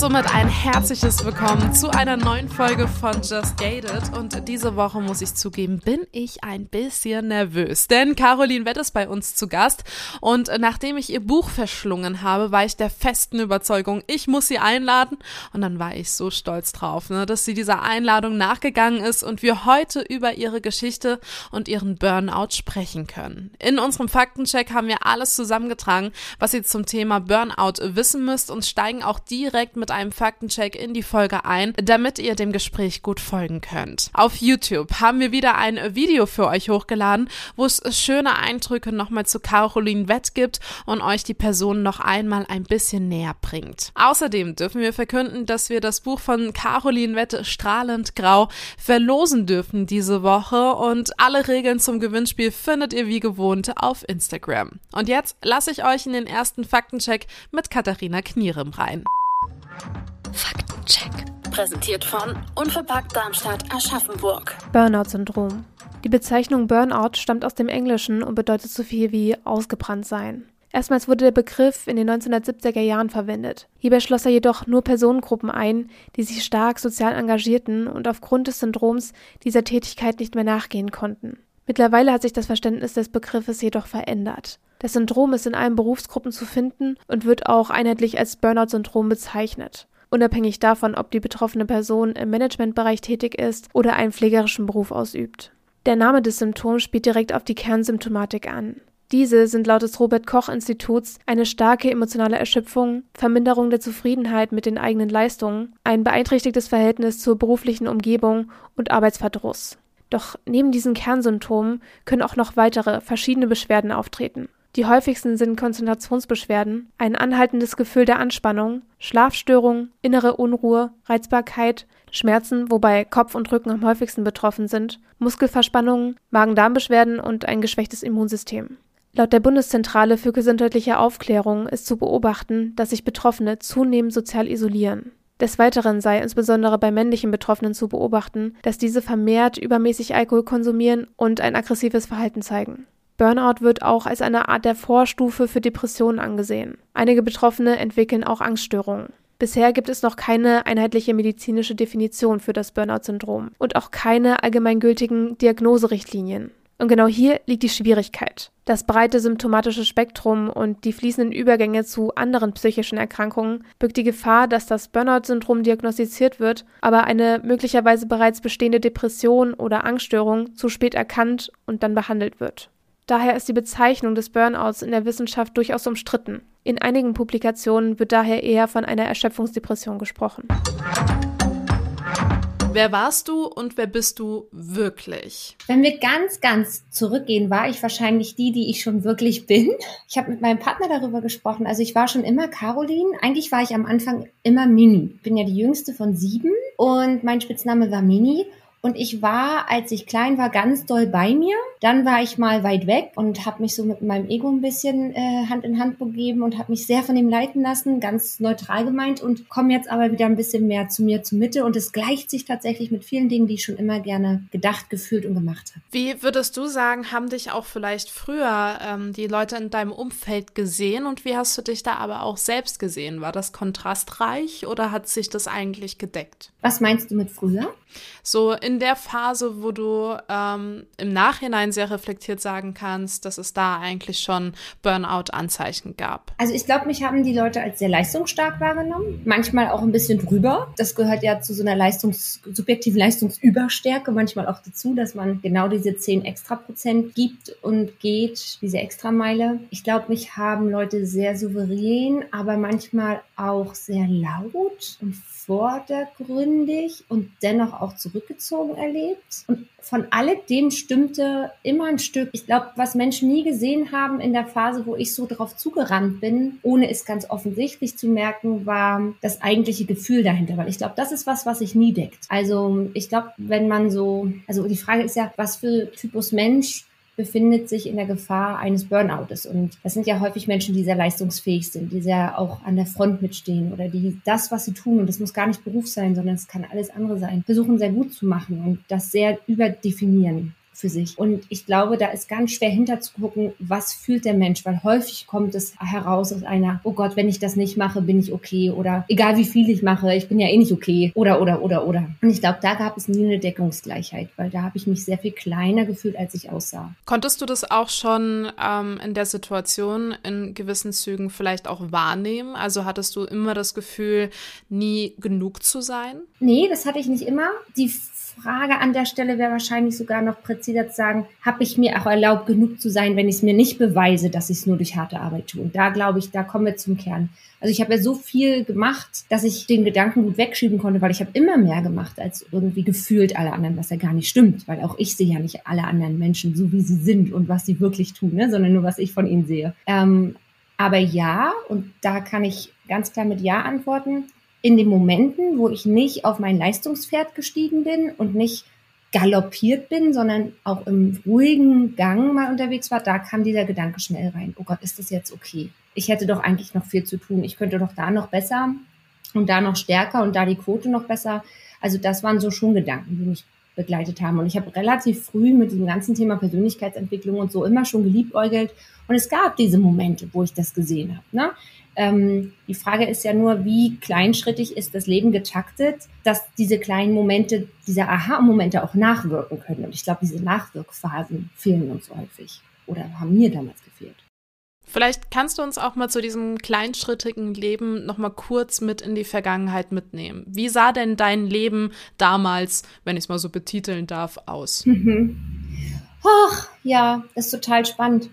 Somit ein herzliches Willkommen zu einer neuen Folge von Just Gated. Und diese Woche muss ich zugeben, bin ich ein bisschen nervös. Denn Caroline Wett ist bei uns zu Gast. Und nachdem ich ihr Buch verschlungen habe, war ich der festen Überzeugung, ich muss sie einladen. Und dann war ich so stolz drauf, ne, dass sie dieser Einladung nachgegangen ist und wir heute über ihre Geschichte und ihren Burnout sprechen können. In unserem Faktencheck haben wir alles zusammengetragen, was ihr zum Thema Burnout wissen müsst und steigen auch direkt mit einem Faktencheck in die Folge ein, damit ihr dem Gespräch gut folgen könnt. Auf YouTube haben wir wieder ein Video für euch hochgeladen, wo es schöne Eindrücke nochmal zu Caroline Wett gibt und euch die Person noch einmal ein bisschen näher bringt. Außerdem dürfen wir verkünden, dass wir das Buch von Caroline Wett Strahlend Grau verlosen dürfen diese Woche und alle Regeln zum Gewinnspiel findet ihr wie gewohnt auf Instagram. Und jetzt lasse ich euch in den ersten Faktencheck mit Katharina Knierem rein. Faktencheck. Präsentiert von Unverpackt Darmstadt Aschaffenburg. Burnout-Syndrom. Die Bezeichnung Burnout stammt aus dem Englischen und bedeutet so viel wie ausgebrannt sein. Erstmals wurde der Begriff in den 1970er Jahren verwendet. Hierbei schloss er jedoch nur Personengruppen ein, die sich stark sozial engagierten und aufgrund des Syndroms dieser Tätigkeit nicht mehr nachgehen konnten. Mittlerweile hat sich das Verständnis des Begriffes jedoch verändert. Das Syndrom ist in allen Berufsgruppen zu finden und wird auch einheitlich als Burnout-Syndrom bezeichnet. Unabhängig davon, ob die betroffene Person im Managementbereich tätig ist oder einen pflegerischen Beruf ausübt. Der Name des Symptoms spielt direkt auf die Kernsymptomatik an. Diese sind laut des Robert Koch Instituts eine starke emotionale Erschöpfung, Verminderung der Zufriedenheit mit den eigenen Leistungen, ein beeinträchtigtes Verhältnis zur beruflichen Umgebung und Arbeitsverdruss. Doch neben diesen Kernsymptomen können auch noch weitere verschiedene Beschwerden auftreten. Die häufigsten sind Konzentrationsbeschwerden, ein anhaltendes Gefühl der Anspannung, Schlafstörungen, innere Unruhe, Reizbarkeit, Schmerzen, wobei Kopf und Rücken am häufigsten betroffen sind, Muskelverspannungen, Magen-Darm-Beschwerden und ein geschwächtes Immunsystem. Laut der Bundeszentrale für gesundheitliche Aufklärung ist zu beobachten, dass sich Betroffene zunehmend sozial isolieren. Des Weiteren sei insbesondere bei männlichen Betroffenen zu beobachten, dass diese vermehrt übermäßig Alkohol konsumieren und ein aggressives Verhalten zeigen. Burnout wird auch als eine Art der Vorstufe für Depressionen angesehen. Einige Betroffene entwickeln auch Angststörungen. Bisher gibt es noch keine einheitliche medizinische Definition für das Burnout-Syndrom und auch keine allgemeingültigen Diagnoserichtlinien. Und genau hier liegt die Schwierigkeit. Das breite symptomatische Spektrum und die fließenden Übergänge zu anderen psychischen Erkrankungen birgt die Gefahr, dass das Burnout-Syndrom diagnostiziert wird, aber eine möglicherweise bereits bestehende Depression oder Angststörung zu spät erkannt und dann behandelt wird. Daher ist die Bezeichnung des Burnouts in der Wissenschaft durchaus umstritten. In einigen Publikationen wird daher eher von einer Erschöpfungsdepression gesprochen. Wer warst du und wer bist du wirklich? Wenn wir ganz, ganz zurückgehen, war ich wahrscheinlich die, die ich schon wirklich bin. Ich habe mit meinem Partner darüber gesprochen. Also ich war schon immer Caroline. Eigentlich war ich am Anfang immer Mini. Ich bin ja die jüngste von sieben und mein Spitzname war Mini. Und ich war, als ich klein war, ganz doll bei mir. Dann war ich mal weit weg und habe mich so mit meinem Ego ein bisschen äh, Hand in Hand begeben und habe mich sehr von ihm leiten lassen, ganz neutral gemeint und komme jetzt aber wieder ein bisschen mehr zu mir zur Mitte. Und es gleicht sich tatsächlich mit vielen Dingen, die ich schon immer gerne gedacht, gefühlt und gemacht habe. Wie würdest du sagen, haben dich auch vielleicht früher ähm, die Leute in deinem Umfeld gesehen und wie hast du dich da aber auch selbst gesehen? War das kontrastreich oder hat sich das eigentlich gedeckt? Was meinst du mit früher? So in in der Phase, wo du ähm, im Nachhinein sehr reflektiert sagen kannst, dass es da eigentlich schon Burnout-Anzeichen gab? Also ich glaube, mich haben die Leute als sehr leistungsstark wahrgenommen, manchmal auch ein bisschen drüber. Das gehört ja zu so einer Leistungs subjektiven Leistungsüberstärke manchmal auch dazu, dass man genau diese 10 extra Prozent gibt und geht, diese Extrameile. Ich glaube, mich haben Leute sehr souverän, aber manchmal auch sehr laut und vordergründig und dennoch auch zurückgezogen erlebt. Und von alledem stimmte immer ein Stück. Ich glaube, was Menschen nie gesehen haben in der Phase, wo ich so drauf zugerannt bin, ohne es ganz offensichtlich zu merken, war das eigentliche Gefühl dahinter. Weil ich glaube, das ist was, was sich nie deckt. Also ich glaube, wenn man so, also die Frage ist ja, was für Typus Mensch befindet sich in der Gefahr eines Burnoutes. Und das sind ja häufig Menschen, die sehr leistungsfähig sind, die sehr auch an der Front mitstehen oder die das, was sie tun, und das muss gar nicht Beruf sein, sondern es kann alles andere sein, versuchen sehr gut zu machen und das sehr überdefinieren für sich. Und ich glaube, da ist ganz schwer hinterzugucken, was fühlt der Mensch, weil häufig kommt es heraus aus einer, oh Gott, wenn ich das nicht mache, bin ich okay oder egal wie viel ich mache, ich bin ja eh nicht okay oder oder oder oder. Und ich glaube, da gab es nie eine Deckungsgleichheit, weil da habe ich mich sehr viel kleiner gefühlt, als ich aussah. Konntest du das auch schon ähm, in der Situation in gewissen Zügen vielleicht auch wahrnehmen? Also hattest du immer das Gefühl, nie genug zu sein? Nee, das hatte ich nicht immer. Die Frage an der Stelle wäre wahrscheinlich sogar noch präziser zu sagen, habe ich mir auch erlaubt, genug zu sein, wenn ich es mir nicht beweise, dass ich es nur durch harte Arbeit tue. Und da glaube ich, da kommen wir zum Kern. Also ich habe ja so viel gemacht, dass ich den Gedanken gut wegschieben konnte, weil ich habe immer mehr gemacht als irgendwie gefühlt alle anderen, was ja gar nicht stimmt, weil auch ich sehe ja nicht alle anderen Menschen so, wie sie sind und was sie wirklich tun, ne? sondern nur, was ich von ihnen sehe. Ähm, aber ja, und da kann ich ganz klar mit Ja antworten, in den Momenten, wo ich nicht auf mein Leistungspferd gestiegen bin und nicht galoppiert bin, sondern auch im ruhigen Gang mal unterwegs war, da kam dieser Gedanke schnell rein. Oh Gott, ist das jetzt okay? Ich hätte doch eigentlich noch viel zu tun. Ich könnte doch da noch besser und da noch stärker und da die Quote noch besser. Also das waren so schon Gedanken, die mich begleitet haben. Und ich habe relativ früh mit diesem ganzen Thema Persönlichkeitsentwicklung und so immer schon geliebäugelt. Und es gab diese Momente, wo ich das gesehen habe. Ne? Ähm, die Frage ist ja nur, wie kleinschrittig ist das Leben getaktet, dass diese kleinen Momente, diese Aha-Momente auch nachwirken können. Und ich glaube, diese Nachwirkphasen fehlen uns häufig oder haben mir damals gefehlt. Vielleicht kannst du uns auch mal zu diesem kleinschrittigen Leben noch mal kurz mit in die Vergangenheit mitnehmen. Wie sah denn dein Leben damals, wenn ich es mal so betiteln darf, aus? Mhm. Och, ja, ist total spannend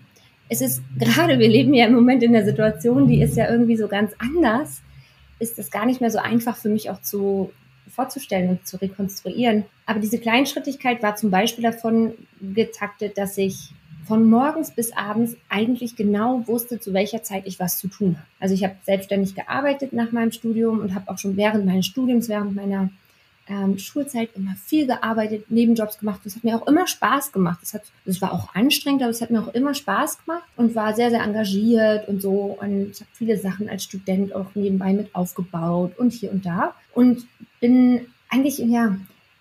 es ist gerade, wir leben ja im Moment in der Situation, die ist ja irgendwie so ganz anders, ist es gar nicht mehr so einfach für mich auch zu vorzustellen und zu rekonstruieren. Aber diese Kleinschrittigkeit war zum Beispiel davon getaktet, dass ich von morgens bis abends eigentlich genau wusste, zu welcher Zeit ich was zu tun habe. Also ich habe selbstständig gearbeitet nach meinem Studium und habe auch schon während meines Studiums, während meiner ähm, Schulzeit immer viel gearbeitet, Nebenjobs gemacht. Das hat mir auch immer Spaß gemacht. Das, hat, das war auch anstrengend, aber es hat mir auch immer Spaß gemacht und war sehr, sehr engagiert und so. Und ich habe viele Sachen als Student auch nebenbei mit aufgebaut und hier und da. Und bin eigentlich, ja,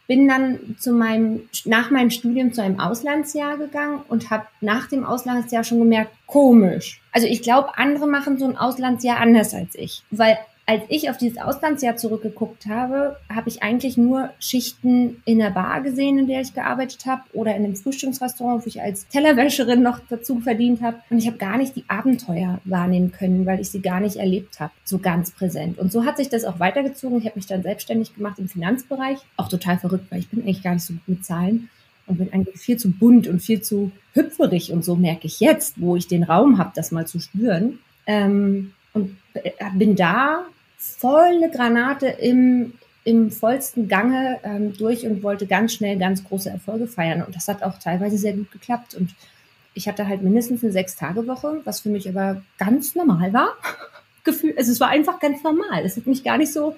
bin dann zu meinem, nach meinem Studium zu einem Auslandsjahr gegangen und habe nach dem Auslandsjahr schon gemerkt, komisch. Also ich glaube, andere machen so ein Auslandsjahr anders als ich, weil als ich auf dieses Auslandsjahr zurückgeguckt habe, habe ich eigentlich nur Schichten in der Bar gesehen, in der ich gearbeitet habe, oder in einem Frühstücksrestaurant, wo ich als Tellerwäscherin noch dazu verdient habe. Und ich habe gar nicht die Abenteuer wahrnehmen können, weil ich sie gar nicht erlebt habe, so ganz präsent. Und so hat sich das auch weitergezogen. Ich habe mich dann selbstständig gemacht im Finanzbereich. Auch total verrückt, weil ich bin eigentlich gar nicht so gut mit Zahlen und bin eigentlich viel zu bunt und viel zu hüpferig und so merke ich jetzt, wo ich den Raum habe, das mal zu spüren. Ähm, und bin da volle Granate im, im vollsten Gange ähm, durch und wollte ganz schnell ganz große Erfolge feiern. Und das hat auch teilweise sehr gut geklappt. Und ich hatte halt mindestens eine Sechs-Tage-Woche, was für mich aber ganz normal war. Gefühl, also es war einfach ganz normal. Es hat mich gar nicht so,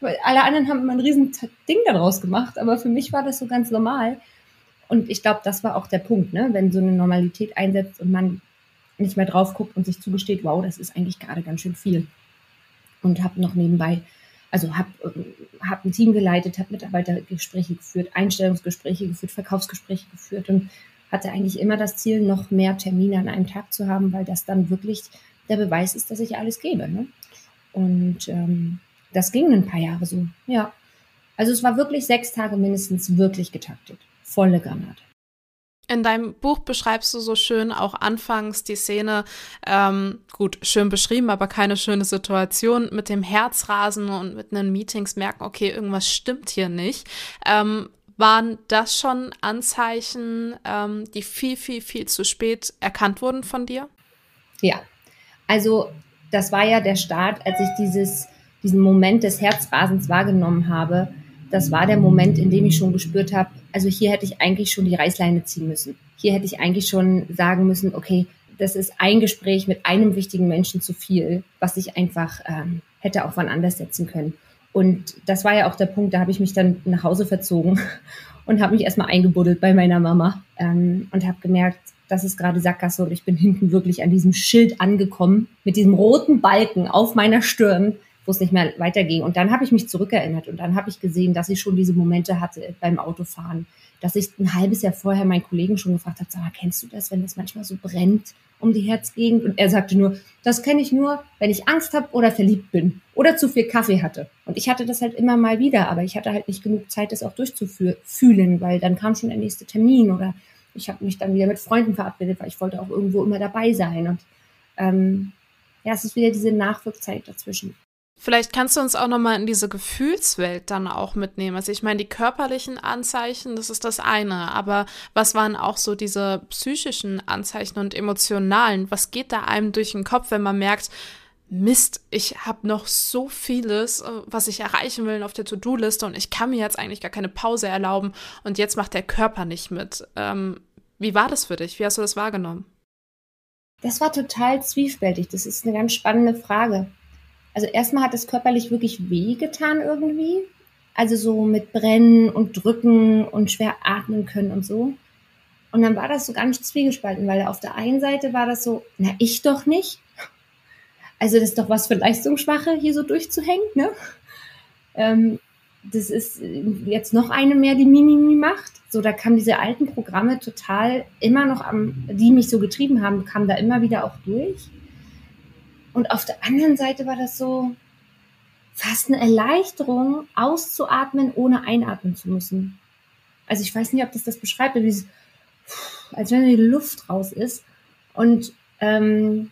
weil alle anderen haben immer ein riesen Ding daraus gemacht, aber für mich war das so ganz normal. Und ich glaube, das war auch der Punkt, ne? wenn so eine Normalität einsetzt und man nicht mehr drauf guckt und sich zugesteht, wow, das ist eigentlich gerade ganz schön viel und habe noch nebenbei, also habe hab ein Team geleitet, habe Mitarbeitergespräche geführt, Einstellungsgespräche geführt, Verkaufsgespräche geführt und hatte eigentlich immer das Ziel, noch mehr Termine an einem Tag zu haben, weil das dann wirklich der Beweis ist, dass ich alles gebe. Ne? Und ähm, das ging ein paar Jahre so, ja. Also es war wirklich sechs Tage mindestens wirklich getaktet. Volle Granate. In deinem Buch beschreibst du so schön auch anfangs die Szene, ähm, gut, schön beschrieben, aber keine schöne Situation, mit dem Herzrasen und mit den Meetings merken, okay, irgendwas stimmt hier nicht. Ähm, waren das schon Anzeichen, ähm, die viel, viel, viel zu spät erkannt wurden von dir? Ja, also das war ja der Start, als ich dieses, diesen Moment des Herzrasens wahrgenommen habe. Das war der Moment, in dem ich schon gespürt habe, also hier hätte ich eigentlich schon die Reißleine ziehen müssen. Hier hätte ich eigentlich schon sagen müssen, okay, das ist ein Gespräch mit einem wichtigen Menschen zu viel, was ich einfach ähm, hätte auch wann anders setzen können. Und das war ja auch der Punkt, da habe ich mich dann nach Hause verzogen und habe mich erstmal eingebuddelt bei meiner Mama ähm, und habe gemerkt, das ist gerade Sackgasse und ich bin hinten wirklich an diesem Schild angekommen mit diesem roten Balken auf meiner Stirn, wo es nicht mehr weiterging. Und dann habe ich mich zurückerinnert und dann habe ich gesehen, dass ich schon diese Momente hatte beim Autofahren, dass ich ein halbes Jahr vorher meinen Kollegen schon gefragt habe, sag mal, kennst du das, wenn das manchmal so brennt um die Herzgegend? Und er sagte nur, das kenne ich nur, wenn ich Angst habe oder verliebt bin oder zu viel Kaffee hatte. Und ich hatte das halt immer mal wieder, aber ich hatte halt nicht genug Zeit, das auch durchzufühlen, weil dann kam schon der nächste Termin oder ich habe mich dann wieder mit Freunden verabredet, weil ich wollte auch irgendwo immer dabei sein. Und ähm, ja, es ist wieder diese Nachwirkzeit dazwischen. Vielleicht kannst du uns auch nochmal in diese Gefühlswelt dann auch mitnehmen. Also ich meine, die körperlichen Anzeichen, das ist das eine, aber was waren auch so diese psychischen Anzeichen und emotionalen? Was geht da einem durch den Kopf, wenn man merkt, Mist, ich habe noch so vieles, äh, was ich erreichen will auf der To-Do-Liste und ich kann mir jetzt eigentlich gar keine Pause erlauben und jetzt macht der Körper nicht mit. Ähm, wie war das für dich? Wie hast du das wahrgenommen? Das war total zwiespältig. Das ist eine ganz spannende Frage. Also erstmal hat es körperlich wirklich weh getan irgendwie. Also so mit Brennen und Drücken und schwer atmen können und so. Und dann war das so ganz zwiegespalten, weil auf der einen Seite war das so, na ich doch nicht. Also das ist doch was für Leistungsschwache, hier so durchzuhängen, ne? Ähm, das ist jetzt noch eine mehr, die Mimimi macht. So, da kamen diese alten Programme total immer noch am, die mich so getrieben haben, kamen da immer wieder auch durch. Und auf der anderen Seite war das so fast eine Erleichterung, auszuatmen, ohne einatmen zu müssen. Also ich weiß nicht, ob das das beschreibt, aber dieses, als wenn die Luft raus ist. Und ähm,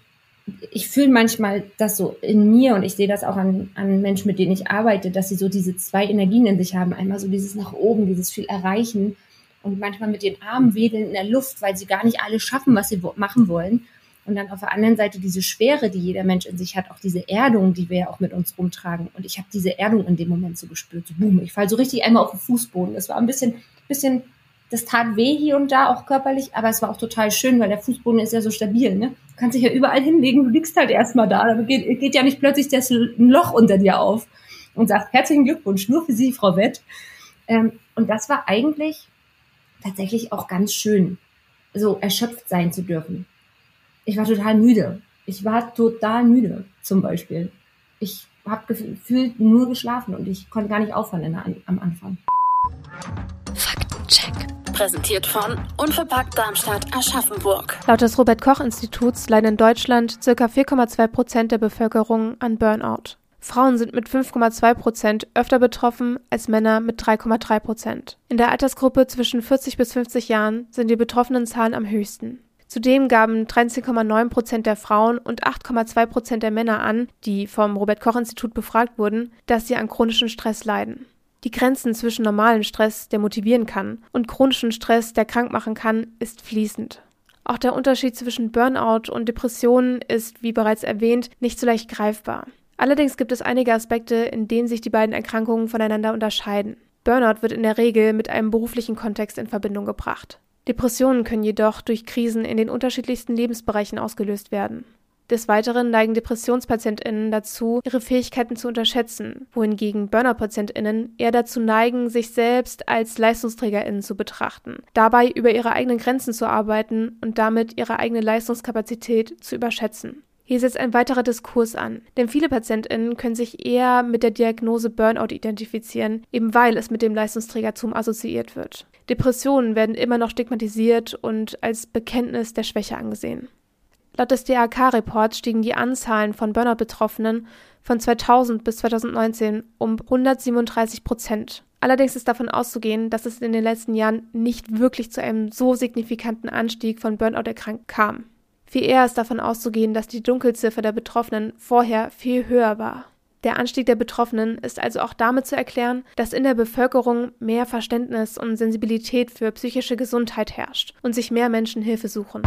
ich fühle manchmal das so in mir und ich sehe das auch an, an Menschen, mit denen ich arbeite, dass sie so diese zwei Energien in sich haben. Einmal so dieses nach oben, dieses viel erreichen und manchmal mit den Armen wedeln in der Luft, weil sie gar nicht alles schaffen, was sie machen wollen. Und dann auf der anderen Seite diese Schwere, die jeder Mensch in sich hat, auch diese Erdung, die wir ja auch mit uns rumtragen. Und ich habe diese Erdung in dem Moment so gespürt, so boom, ich falle so richtig einmal auf den Fußboden. Es war ein bisschen, bisschen, das tat weh hier und da, auch körperlich, aber es war auch total schön, weil der Fußboden ist ja so stabil, ne? Du kannst dich ja überall hinlegen, du liegst halt erstmal da, da geht, geht ja nicht plötzlich das Loch unter dir auf und sagt, herzlichen Glückwunsch, nur für Sie, Frau Wett. Ähm, und das war eigentlich tatsächlich auch ganz schön, so erschöpft sein zu dürfen ich war total müde. Ich war total müde, zum Beispiel. Ich habe gefühlt nur geschlafen und ich konnte gar nicht aufhören der, am Anfang. Faktencheck. Präsentiert von Unverpackt Darmstadt Aschaffenburg. Laut des Robert-Koch-Instituts leiden in Deutschland ca. 4,2 Prozent der Bevölkerung an Burnout. Frauen sind mit 5,2 Prozent öfter betroffen als Männer mit 3,3 Prozent. In der Altersgruppe zwischen 40 bis 50 Jahren sind die betroffenen Zahlen am höchsten. Zudem gaben 13,9 Prozent der Frauen und 8,2 Prozent der Männer an, die vom Robert Koch Institut befragt wurden, dass sie an chronischen Stress leiden. Die Grenzen zwischen normalem Stress, der motivieren kann, und chronischen Stress, der krank machen kann, ist fließend. Auch der Unterschied zwischen Burnout und Depressionen ist, wie bereits erwähnt, nicht so leicht greifbar. Allerdings gibt es einige Aspekte, in denen sich die beiden Erkrankungen voneinander unterscheiden. Burnout wird in der Regel mit einem beruflichen Kontext in Verbindung gebracht. Depressionen können jedoch durch Krisen in den unterschiedlichsten Lebensbereichen ausgelöst werden. Des Weiteren neigen DepressionspatientInnen dazu, ihre Fähigkeiten zu unterschätzen, wohingegen Burnout-PatientInnen eher dazu neigen, sich selbst als LeistungsträgerInnen zu betrachten, dabei über ihre eigenen Grenzen zu arbeiten und damit ihre eigene Leistungskapazität zu überschätzen. Hier setzt ein weiterer Diskurs an, denn viele PatientInnen können sich eher mit der Diagnose Burnout identifizieren, eben weil es mit dem Leistungsträgertum assoziiert wird. Depressionen werden immer noch stigmatisiert und als Bekenntnis der Schwäche angesehen. Laut des DAK-Reports stiegen die Anzahlen von Burnout-Betroffenen von 2000 bis 2019 um 137 Prozent. Allerdings ist davon auszugehen, dass es in den letzten Jahren nicht wirklich zu einem so signifikanten Anstieg von Burnout-Erkrankten kam. Viel eher ist davon auszugehen, dass die Dunkelziffer der Betroffenen vorher viel höher war. Der Anstieg der Betroffenen ist also auch damit zu erklären, dass in der Bevölkerung mehr Verständnis und Sensibilität für psychische Gesundheit herrscht und sich mehr Menschen Hilfe suchen.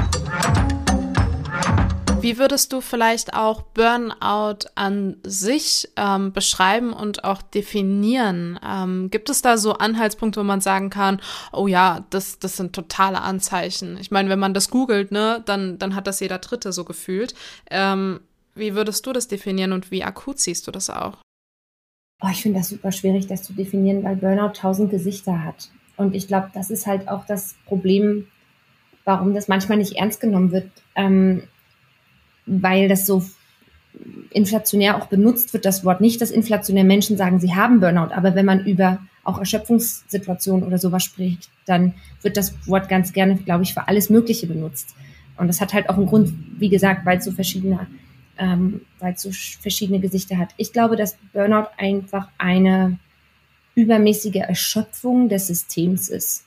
Wie würdest du vielleicht auch Burnout an sich ähm, beschreiben und auch definieren? Ähm, gibt es da so Anhaltspunkte, wo man sagen kann, oh ja, das, das sind totale Anzeichen? Ich meine, wenn man das googelt, ne, dann, dann hat das jeder Dritte so gefühlt. Ähm, wie würdest du das definieren und wie akut siehst du das auch? Oh, ich finde das super schwierig, das zu definieren, weil Burnout tausend Gesichter hat. Und ich glaube, das ist halt auch das Problem, warum das manchmal nicht ernst genommen wird. Ähm, weil das so inflationär auch benutzt wird, das Wort nicht, dass inflationär Menschen sagen, sie haben Burnout, aber wenn man über auch Erschöpfungssituationen oder sowas spricht, dann wird das Wort ganz gerne, glaube ich, für alles Mögliche benutzt. Und das hat halt auch einen Grund, wie gesagt, weil es so verschiedene, ähm, weil es so verschiedene Gesichter hat. Ich glaube, dass Burnout einfach eine übermäßige Erschöpfung des Systems ist.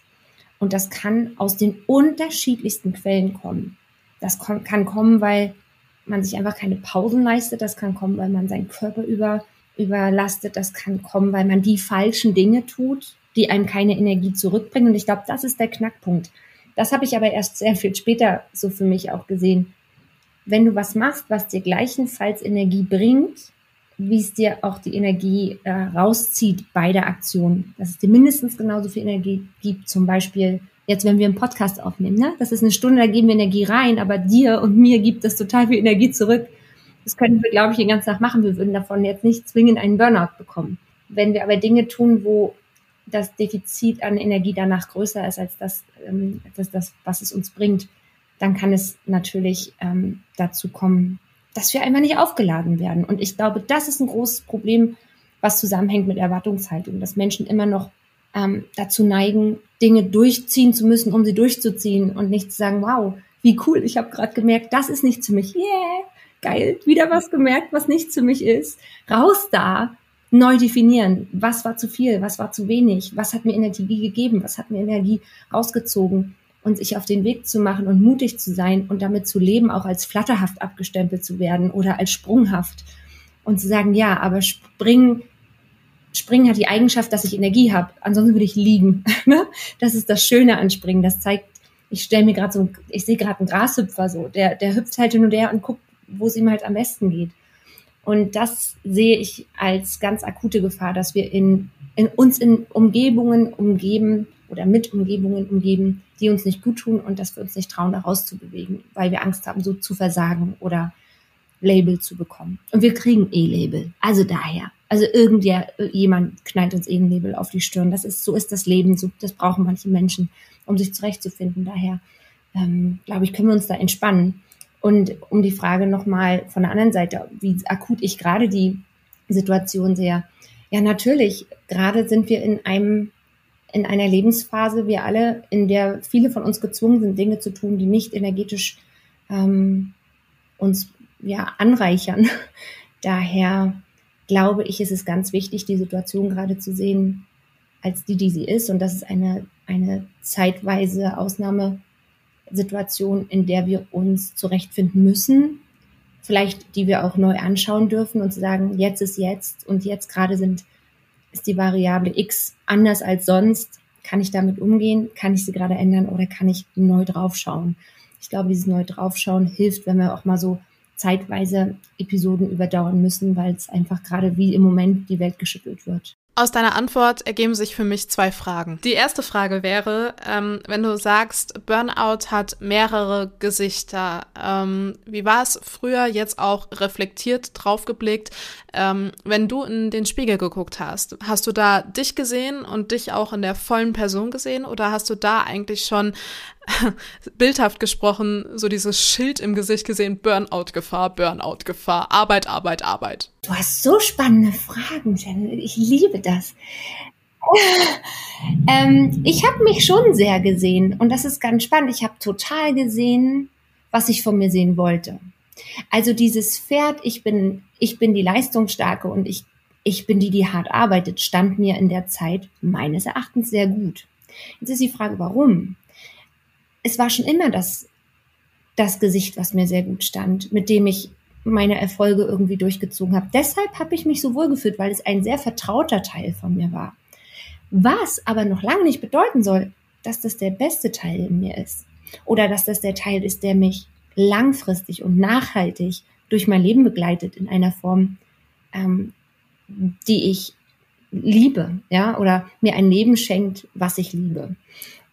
Und das kann aus den unterschiedlichsten Quellen kommen. Das kann kommen, weil man sich einfach keine Pausen leistet. Das kann kommen, weil man seinen Körper über, überlastet. Das kann kommen, weil man die falschen Dinge tut, die einem keine Energie zurückbringen. Und ich glaube, das ist der Knackpunkt. Das habe ich aber erst sehr viel später so für mich auch gesehen. Wenn du was machst, was dir gleichenfalls Energie bringt, wie es dir auch die Energie äh, rauszieht bei der Aktion, dass es dir mindestens genauso viel Energie gibt, zum Beispiel jetzt, wenn wir einen Podcast aufnehmen, ne? Das ist eine Stunde, da geben wir Energie rein, aber dir und mir gibt das total viel Energie zurück. Das könnten wir, glaube ich, den ganzen Tag machen. Wir würden davon jetzt nicht zwingend einen Burnout bekommen. Wenn wir aber Dinge tun, wo das Defizit an Energie danach größer ist als das, ähm, als das was es uns bringt, dann kann es natürlich ähm, dazu kommen, dass wir einfach nicht aufgeladen werden. Und ich glaube, das ist ein großes Problem, was zusammenhängt mit Erwartungshaltung, dass Menschen immer noch ähm, dazu neigen, Dinge durchziehen zu müssen, um sie durchzuziehen und nicht zu sagen, wow, wie cool, ich habe gerade gemerkt, das ist nicht für mich. Yeah, geil, wieder was gemerkt, was nicht für mich ist. Raus da, neu definieren, was war zu viel, was war zu wenig, was hat mir Energie gegeben, was hat mir Energie rausgezogen und sich auf den Weg zu machen und mutig zu sein und damit zu leben, auch als flatterhaft abgestempelt zu werden oder als sprunghaft und zu sagen, ja, aber springen Springen hat die Eigenschaft, dass ich Energie habe. Ansonsten würde ich liegen. Ne? das ist das Schöne an Springen. Das zeigt, ich stelle mir gerade so, ich sehe gerade einen Grashüpfer so, der, der hüpft halt hin und her und guckt, wo es ihm halt am besten geht. Und das sehe ich als ganz akute Gefahr, dass wir in, in uns in Umgebungen umgeben oder mit Umgebungen umgeben, die uns nicht gut tun und dass wir uns nicht trauen, da rauszubewegen, weil wir Angst haben, so zu versagen oder Label zu bekommen. Und wir kriegen eh Label. Also daher. Also irgendjemand knallt uns ein Label auf die Stirn. Das ist, so ist das Leben. So, das brauchen manche Menschen, um sich zurechtzufinden. Daher, ähm, glaube ich, können wir uns da entspannen. Und um die Frage nochmal von der anderen Seite, wie akut ich gerade die Situation sehe. Ja, natürlich. Gerade sind wir in einem, in einer Lebensphase, wir alle, in der viele von uns gezwungen sind, Dinge zu tun, die nicht energetisch ähm, uns ja, anreichern. Daher glaube ich, ist es ganz wichtig, die Situation gerade zu sehen als die, die sie ist. Und das ist eine, eine zeitweise Ausnahmesituation, in der wir uns zurechtfinden müssen. Vielleicht, die wir auch neu anschauen dürfen und sagen, jetzt ist jetzt und jetzt gerade sind, ist die Variable X anders als sonst. Kann ich damit umgehen? Kann ich sie gerade ändern oder kann ich neu draufschauen? Ich glaube, dieses neu draufschauen hilft, wenn wir auch mal so zeitweise Episoden überdauern müssen, weil es einfach gerade wie im Moment die Welt geschüttelt wird. Aus deiner Antwort ergeben sich für mich zwei Fragen. Die erste Frage wäre, ähm, wenn du sagst, Burnout hat mehrere Gesichter. Ähm, wie war es früher jetzt auch reflektiert draufgeblickt, ähm, wenn du in den Spiegel geguckt hast? Hast du da dich gesehen und dich auch in der vollen Person gesehen oder hast du da eigentlich schon bildhaft gesprochen, so dieses Schild im Gesicht gesehen, Burnout-Gefahr, Burnout-Gefahr, Arbeit, Arbeit, Arbeit. Du hast so spannende Fragen, Jen. Ich liebe das. ähm, ich habe mich schon sehr gesehen und das ist ganz spannend. Ich habe total gesehen, was ich von mir sehen wollte. Also dieses Pferd, ich bin, ich bin die Leistungsstarke und ich ich bin die, die hart arbeitet, stand mir in der Zeit meines Erachtens sehr gut. Jetzt ist die Frage, warum? Es war schon immer das, das Gesicht, was mir sehr gut stand, mit dem ich meine Erfolge irgendwie durchgezogen habe. Deshalb habe ich mich so wohl gefühlt, weil es ein sehr vertrauter Teil von mir war. Was aber noch lange nicht bedeuten soll, dass das der beste Teil in mir ist. Oder dass das der Teil ist, der mich langfristig und nachhaltig durch mein Leben begleitet in einer Form, ähm, die ich liebe, ja, oder mir ein Leben schenkt, was ich liebe.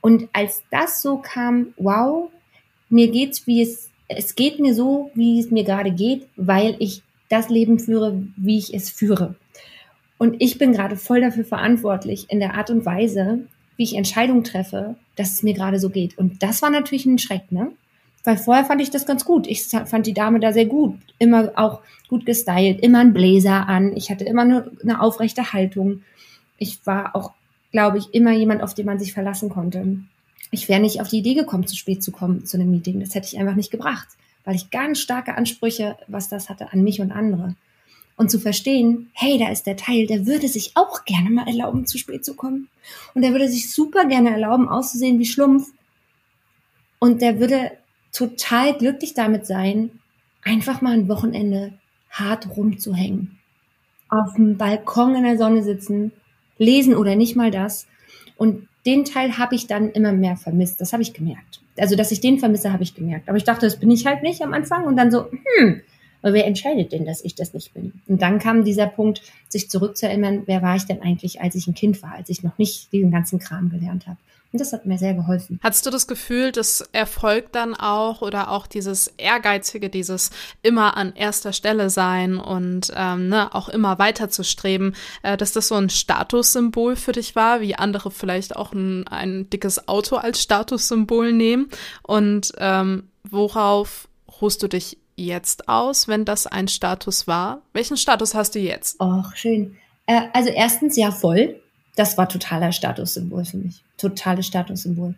Und als das so kam, wow, mir geht's wie es, es geht mir so, wie es mir gerade geht, weil ich das Leben führe, wie ich es führe. Und ich bin gerade voll dafür verantwortlich in der Art und Weise, wie ich Entscheidungen treffe, dass es mir gerade so geht. Und das war natürlich ein Schreck, ne? Weil vorher fand ich das ganz gut. Ich fand die Dame da sehr gut. Immer auch gut gestylt, immer ein Bläser an. Ich hatte immer eine, eine aufrechte Haltung. Ich war auch, glaube ich, immer jemand, auf den man sich verlassen konnte. Ich wäre nicht auf die Idee gekommen, zu spät zu kommen zu einem Meeting. Das hätte ich einfach nicht gebracht, weil ich ganz starke Ansprüche, was das hatte, an mich und andere. Und zu verstehen, hey, da ist der Teil, der würde sich auch gerne mal erlauben, zu spät zu kommen. Und der würde sich super gerne erlauben, auszusehen wie Schlumpf. Und der würde total glücklich damit sein, einfach mal ein Wochenende hart rumzuhängen. Auf dem Balkon in der Sonne sitzen, lesen oder nicht mal das. Und den Teil habe ich dann immer mehr vermisst. Das habe ich gemerkt. Also, dass ich den vermisse, habe ich gemerkt. Aber ich dachte, das bin ich halt nicht am Anfang. Und dann so, hm, aber wer entscheidet denn, dass ich das nicht bin? Und dann kam dieser Punkt, sich zurückzuerinnern, wer war ich denn eigentlich, als ich ein Kind war, als ich noch nicht diesen ganzen Kram gelernt habe. Und das hat mir sehr geholfen. Hattest du das Gefühl, dass Erfolg dann auch oder auch dieses Ehrgeizige, dieses immer an erster Stelle sein und ähm, ne, auch immer weiter zu streben, äh, dass das so ein Statussymbol für dich war, wie andere vielleicht auch ein, ein dickes Auto als Statussymbol nehmen? Und ähm, worauf ruhst du dich jetzt aus, wenn das ein Status war? Welchen Status hast du jetzt? Och, schön. Äh, also erstens ja voll das war totaler Statussymbol für mich. Totales Statussymbol.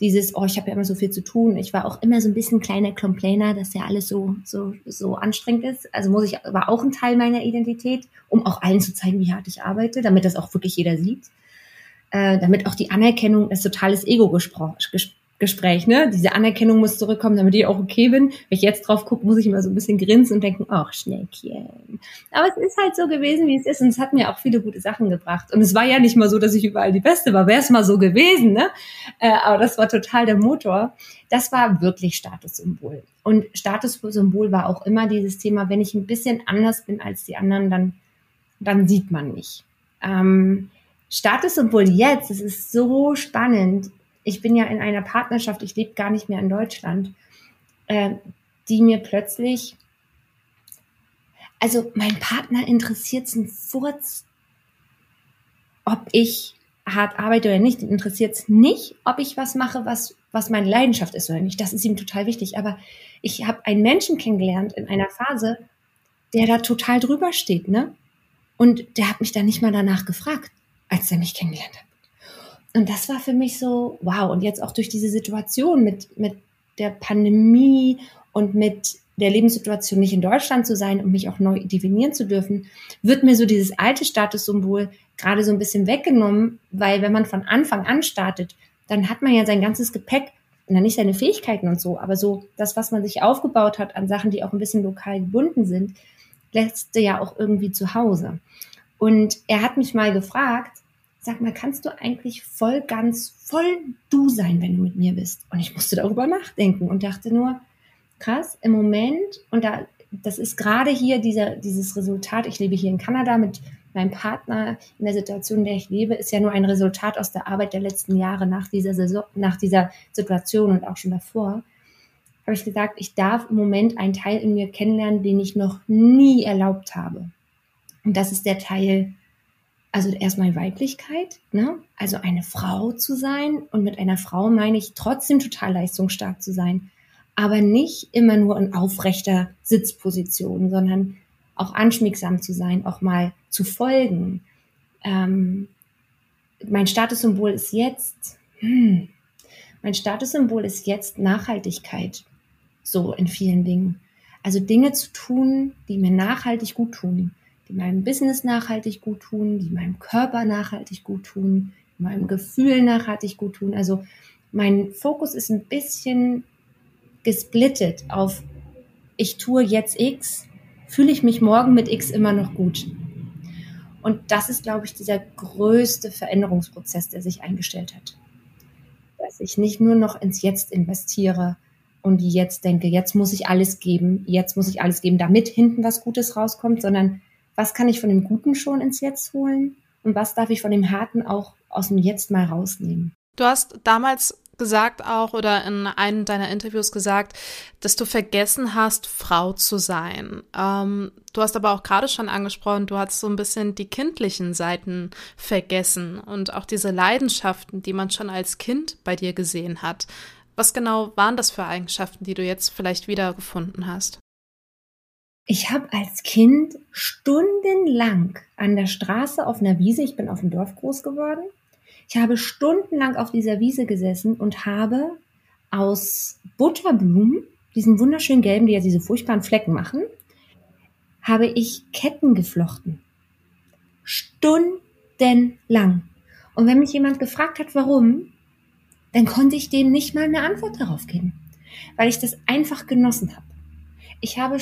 Dieses, oh, ich habe ja immer so viel zu tun. Ich war auch immer so ein bisschen kleiner Complainer, dass ja alles so, so, so anstrengend ist. Also muss ich, war auch ein Teil meiner Identität, um auch allen zu zeigen, wie hart ich arbeite, damit das auch wirklich jeder sieht. Äh, damit auch die Anerkennung, das totales Ego gesprochen, Gespräch, ne? Diese Anerkennung muss zurückkommen, damit ich auch okay bin. Wenn ich jetzt drauf gucke, muss ich immer so ein bisschen grinsen und denken, ach, Schneckchen. Aber es ist halt so gewesen, wie es ist. Und es hat mir auch viele gute Sachen gebracht. Und es war ja nicht mal so, dass ich überall die Beste war. Wäre es mal so gewesen, ne? Äh, aber das war total der Motor. Das war wirklich Statussymbol. Und Statussymbol war auch immer dieses Thema, wenn ich ein bisschen anders bin als die anderen, dann, dann sieht man mich. Ähm, Statussymbol jetzt, es ist so spannend ich bin ja in einer Partnerschaft, ich lebe gar nicht mehr in Deutschland, äh, die mir plötzlich, also mein Partner interessiert es einen Furz, ob ich hart arbeite oder nicht, interessiert es nicht, ob ich was mache, was, was meine Leidenschaft ist oder nicht. Das ist ihm total wichtig. Aber ich habe einen Menschen kennengelernt in einer Phase, der da total drüber steht, ne? Und der hat mich dann nicht mal danach gefragt, als er mich kennengelernt hat. Und das war für mich so, wow. Und jetzt auch durch diese Situation mit, mit der Pandemie und mit der Lebenssituation nicht in Deutschland zu sein und mich auch neu definieren zu dürfen, wird mir so dieses alte Statussymbol gerade so ein bisschen weggenommen, weil wenn man von Anfang an startet, dann hat man ja sein ganzes Gepäck, na nicht seine Fähigkeiten und so, aber so das, was man sich aufgebaut hat an Sachen, die auch ein bisschen lokal gebunden sind, lässt ja auch irgendwie zu Hause. Und er hat mich mal gefragt, sag mal, kannst du eigentlich voll ganz voll du sein, wenn du mit mir bist? Und ich musste darüber nachdenken und dachte nur, krass, im Moment, und da, das ist gerade hier dieser, dieses Resultat, ich lebe hier in Kanada mit meinem Partner in der Situation, in der ich lebe, ist ja nur ein Resultat aus der Arbeit der letzten Jahre nach dieser Saison, nach dieser Situation und auch schon davor. Habe ich gesagt, ich darf im Moment einen Teil in mir kennenlernen, den ich noch nie erlaubt habe. Und das ist der Teil, also erstmal Weiblichkeit, ne? also eine Frau zu sein. Und mit einer Frau meine ich trotzdem total leistungsstark zu sein, aber nicht immer nur in aufrechter Sitzposition, sondern auch anschmiegsam zu sein, auch mal zu folgen. Ähm, mein Statussymbol ist jetzt, hm, mein Statussymbol ist jetzt Nachhaltigkeit, so in vielen Dingen. Also Dinge zu tun, die mir nachhaltig gut tun, die meinem Business nachhaltig gut tun, die meinem Körper nachhaltig gut tun, meinem Gefühl nachhaltig gut tun. Also mein Fokus ist ein bisschen gesplittet auf, ich tue jetzt X, fühle ich mich morgen mit X immer noch gut. Und das ist, glaube ich, dieser größte Veränderungsprozess, der sich eingestellt hat. Dass ich nicht nur noch ins Jetzt investiere und jetzt denke, jetzt muss ich alles geben, jetzt muss ich alles geben, damit hinten was Gutes rauskommt, sondern was kann ich von dem Guten schon ins Jetzt holen und was darf ich von dem Harten auch aus dem Jetzt mal rausnehmen. Du hast damals gesagt auch oder in einem deiner Interviews gesagt, dass du vergessen hast, Frau zu sein. Ähm, du hast aber auch gerade schon angesprochen, du hast so ein bisschen die kindlichen Seiten vergessen und auch diese Leidenschaften, die man schon als Kind bei dir gesehen hat. Was genau waren das für Eigenschaften, die du jetzt vielleicht wiedergefunden hast? Ich habe als Kind stundenlang an der Straße auf einer Wiese, ich bin auf dem Dorf groß geworden, ich habe stundenlang auf dieser Wiese gesessen und habe aus Butterblumen, diesen wunderschönen gelben, die ja diese furchtbaren Flecken machen, habe ich Ketten geflochten. Stundenlang. Und wenn mich jemand gefragt hat, warum, dann konnte ich denen nicht mal eine Antwort darauf geben, weil ich das einfach genossen habe. Ich habe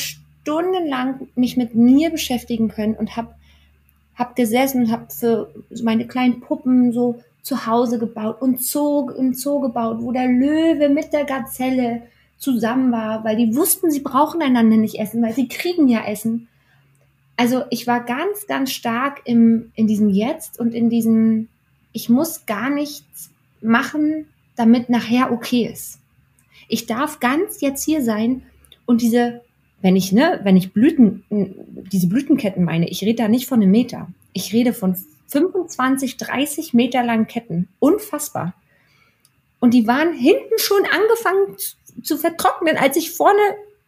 stundenlang mich mit mir beschäftigen können und habe hab gesessen und habe für meine kleinen Puppen so zu Hause gebaut und Zoo, im Zoo gebaut, wo der Löwe mit der Gazelle zusammen war, weil die wussten, sie brauchen einander nicht essen, weil sie kriegen ja Essen. Also ich war ganz, ganz stark im, in diesem Jetzt und in diesem, ich muss gar nichts machen, damit nachher okay ist. Ich darf ganz jetzt hier sein und diese, wenn ich, ne, wenn ich Blüten, diese Blütenketten meine, ich rede da nicht von einem Meter. Ich rede von 25, 30 Meter langen Ketten. Unfassbar. Und die waren hinten schon angefangen zu vertrocknen, als ich vorne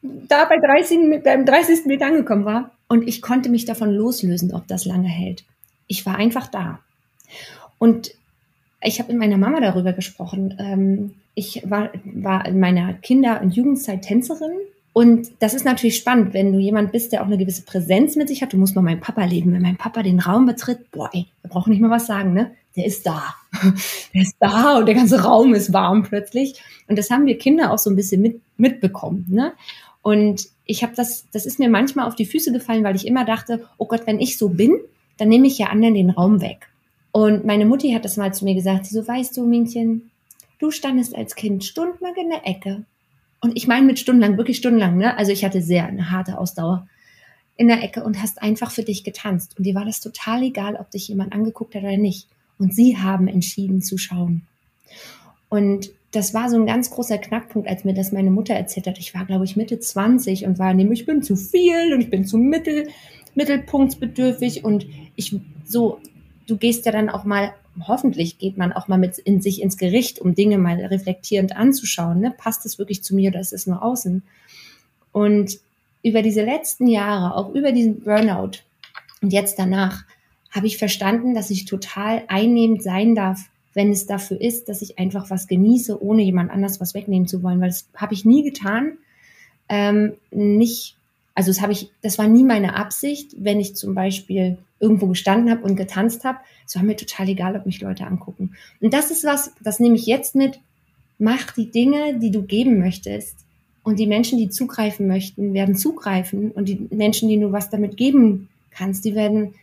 da bei 30, beim 30. Meter angekommen war. Und ich konnte mich davon loslösen, ob das lange hält. Ich war einfach da. Und ich habe mit meiner Mama darüber gesprochen. Ähm, ich war, war in meiner Kinder- und Jugendzeit Tänzerin und das ist natürlich spannend, wenn du jemand bist, der auch eine gewisse Präsenz mit sich hat. Du musst mal meinen Papa leben. Wenn mein Papa den Raum betritt, boah, ey, wir brauchen nicht mal was sagen, ne? Der ist da. der ist da und der ganze Raum ist warm plötzlich. Und das haben wir Kinder auch so ein bisschen mit, mitbekommen, ne? Und ich habe das, das ist mir manchmal auf die Füße gefallen, weil ich immer dachte, oh Gott, wenn ich so bin, dann nehme ich ja anderen den Raum weg. Und meine Mutti hat das mal zu mir gesagt, sie so, weißt du, Mädchen, du standest als Kind stundenlang in der Ecke und ich meine mit stundenlang, wirklich stundenlang, ne? Also ich hatte sehr eine harte Ausdauer in der Ecke und hast einfach für dich getanzt. Und dir war das total egal, ob dich jemand angeguckt hat oder nicht. Und sie haben entschieden zu schauen. Und das war so ein ganz großer Knackpunkt, als mir das meine Mutter erzählt hat. Ich war, glaube ich, Mitte 20 und war nämlich, ich bin zu viel und ich bin zu mittel, mittelpunktsbedürftig und ich so, du gehst ja dann auch mal hoffentlich geht man auch mal mit in sich ins Gericht, um Dinge mal reflektierend anzuschauen. Ne? Passt es wirklich zu mir oder ist es nur außen? Und über diese letzten Jahre, auch über diesen Burnout und jetzt danach, habe ich verstanden, dass ich total einnehmend sein darf, wenn es dafür ist, dass ich einfach was genieße, ohne jemand anders was wegnehmen zu wollen, weil das habe ich nie getan. Ähm, nicht, also das habe ich, das war nie meine Absicht, wenn ich zum Beispiel irgendwo gestanden habe und getanzt habe. Es war mir total egal, ob mich Leute angucken. Und das ist was, das nehme ich jetzt mit. Mach die Dinge, die du geben möchtest. Und die Menschen, die zugreifen möchten, werden zugreifen. Und die Menschen, die du was damit geben kannst, die werden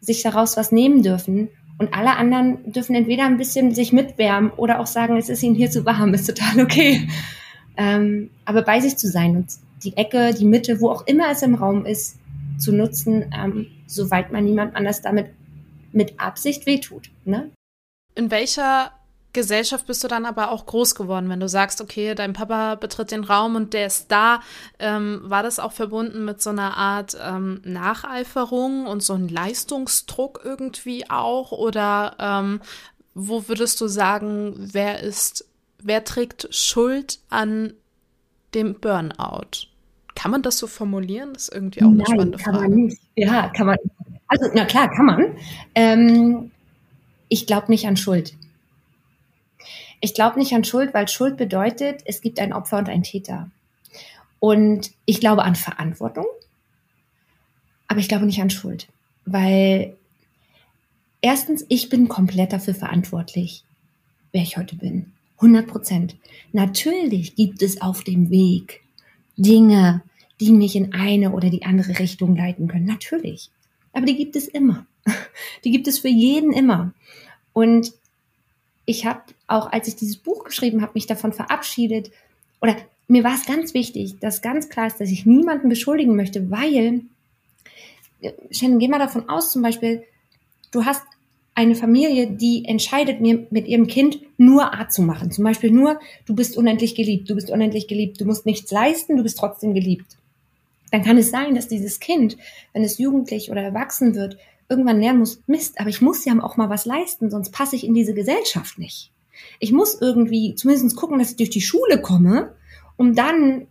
sich daraus was nehmen dürfen. Und alle anderen dürfen entweder ein bisschen sich mitwärmen oder auch sagen, es ist ihnen hier zu warm, ist total okay. Ähm, aber bei sich zu sein und die Ecke, die Mitte, wo auch immer es im Raum ist, zu nutzen, ähm, soweit man niemand anders damit mit Absicht wehtut. Ne? In welcher Gesellschaft bist du dann aber auch groß geworden, wenn du sagst, okay, dein Papa betritt den Raum und der ist da. Ähm, war das auch verbunden mit so einer Art ähm, Nacheiferung und so einem Leistungsdruck irgendwie auch? Oder ähm, wo würdest du sagen, wer ist, wer trägt Schuld an dem Burnout? Kann man das so formulieren? Das ist irgendwie auch eine Nein, spannende kann Frage. Man nicht. Ja, kann man. Also, na klar, kann man. Ähm, ich glaube nicht an Schuld. Ich glaube nicht an Schuld, weil Schuld bedeutet, es gibt ein Opfer und ein Täter. Und ich glaube an Verantwortung. Aber ich glaube nicht an Schuld, weil erstens, ich bin komplett dafür verantwortlich, wer ich heute bin. 100 Prozent. Natürlich gibt es auf dem Weg Dinge, die mich in eine oder die andere Richtung leiten können. Natürlich. Aber die gibt es immer. Die gibt es für jeden immer. Und ich habe auch, als ich dieses Buch geschrieben habe, mich davon verabschiedet. Oder mir war es ganz wichtig, dass ganz klar ist, dass ich niemanden beschuldigen möchte, weil, Shannon, geh mal davon aus, zum Beispiel, du hast eine Familie, die entscheidet, mir mit ihrem Kind nur A zu machen. Zum Beispiel nur, du bist unendlich geliebt, du bist unendlich geliebt, du musst nichts leisten, du bist trotzdem geliebt. Dann kann es sein, dass dieses Kind, wenn es jugendlich oder erwachsen wird, irgendwann lernen muss, Mist, aber ich muss ja auch mal was leisten, sonst passe ich in diese Gesellschaft nicht. Ich muss irgendwie zumindest gucken, dass ich durch die Schule komme, um dann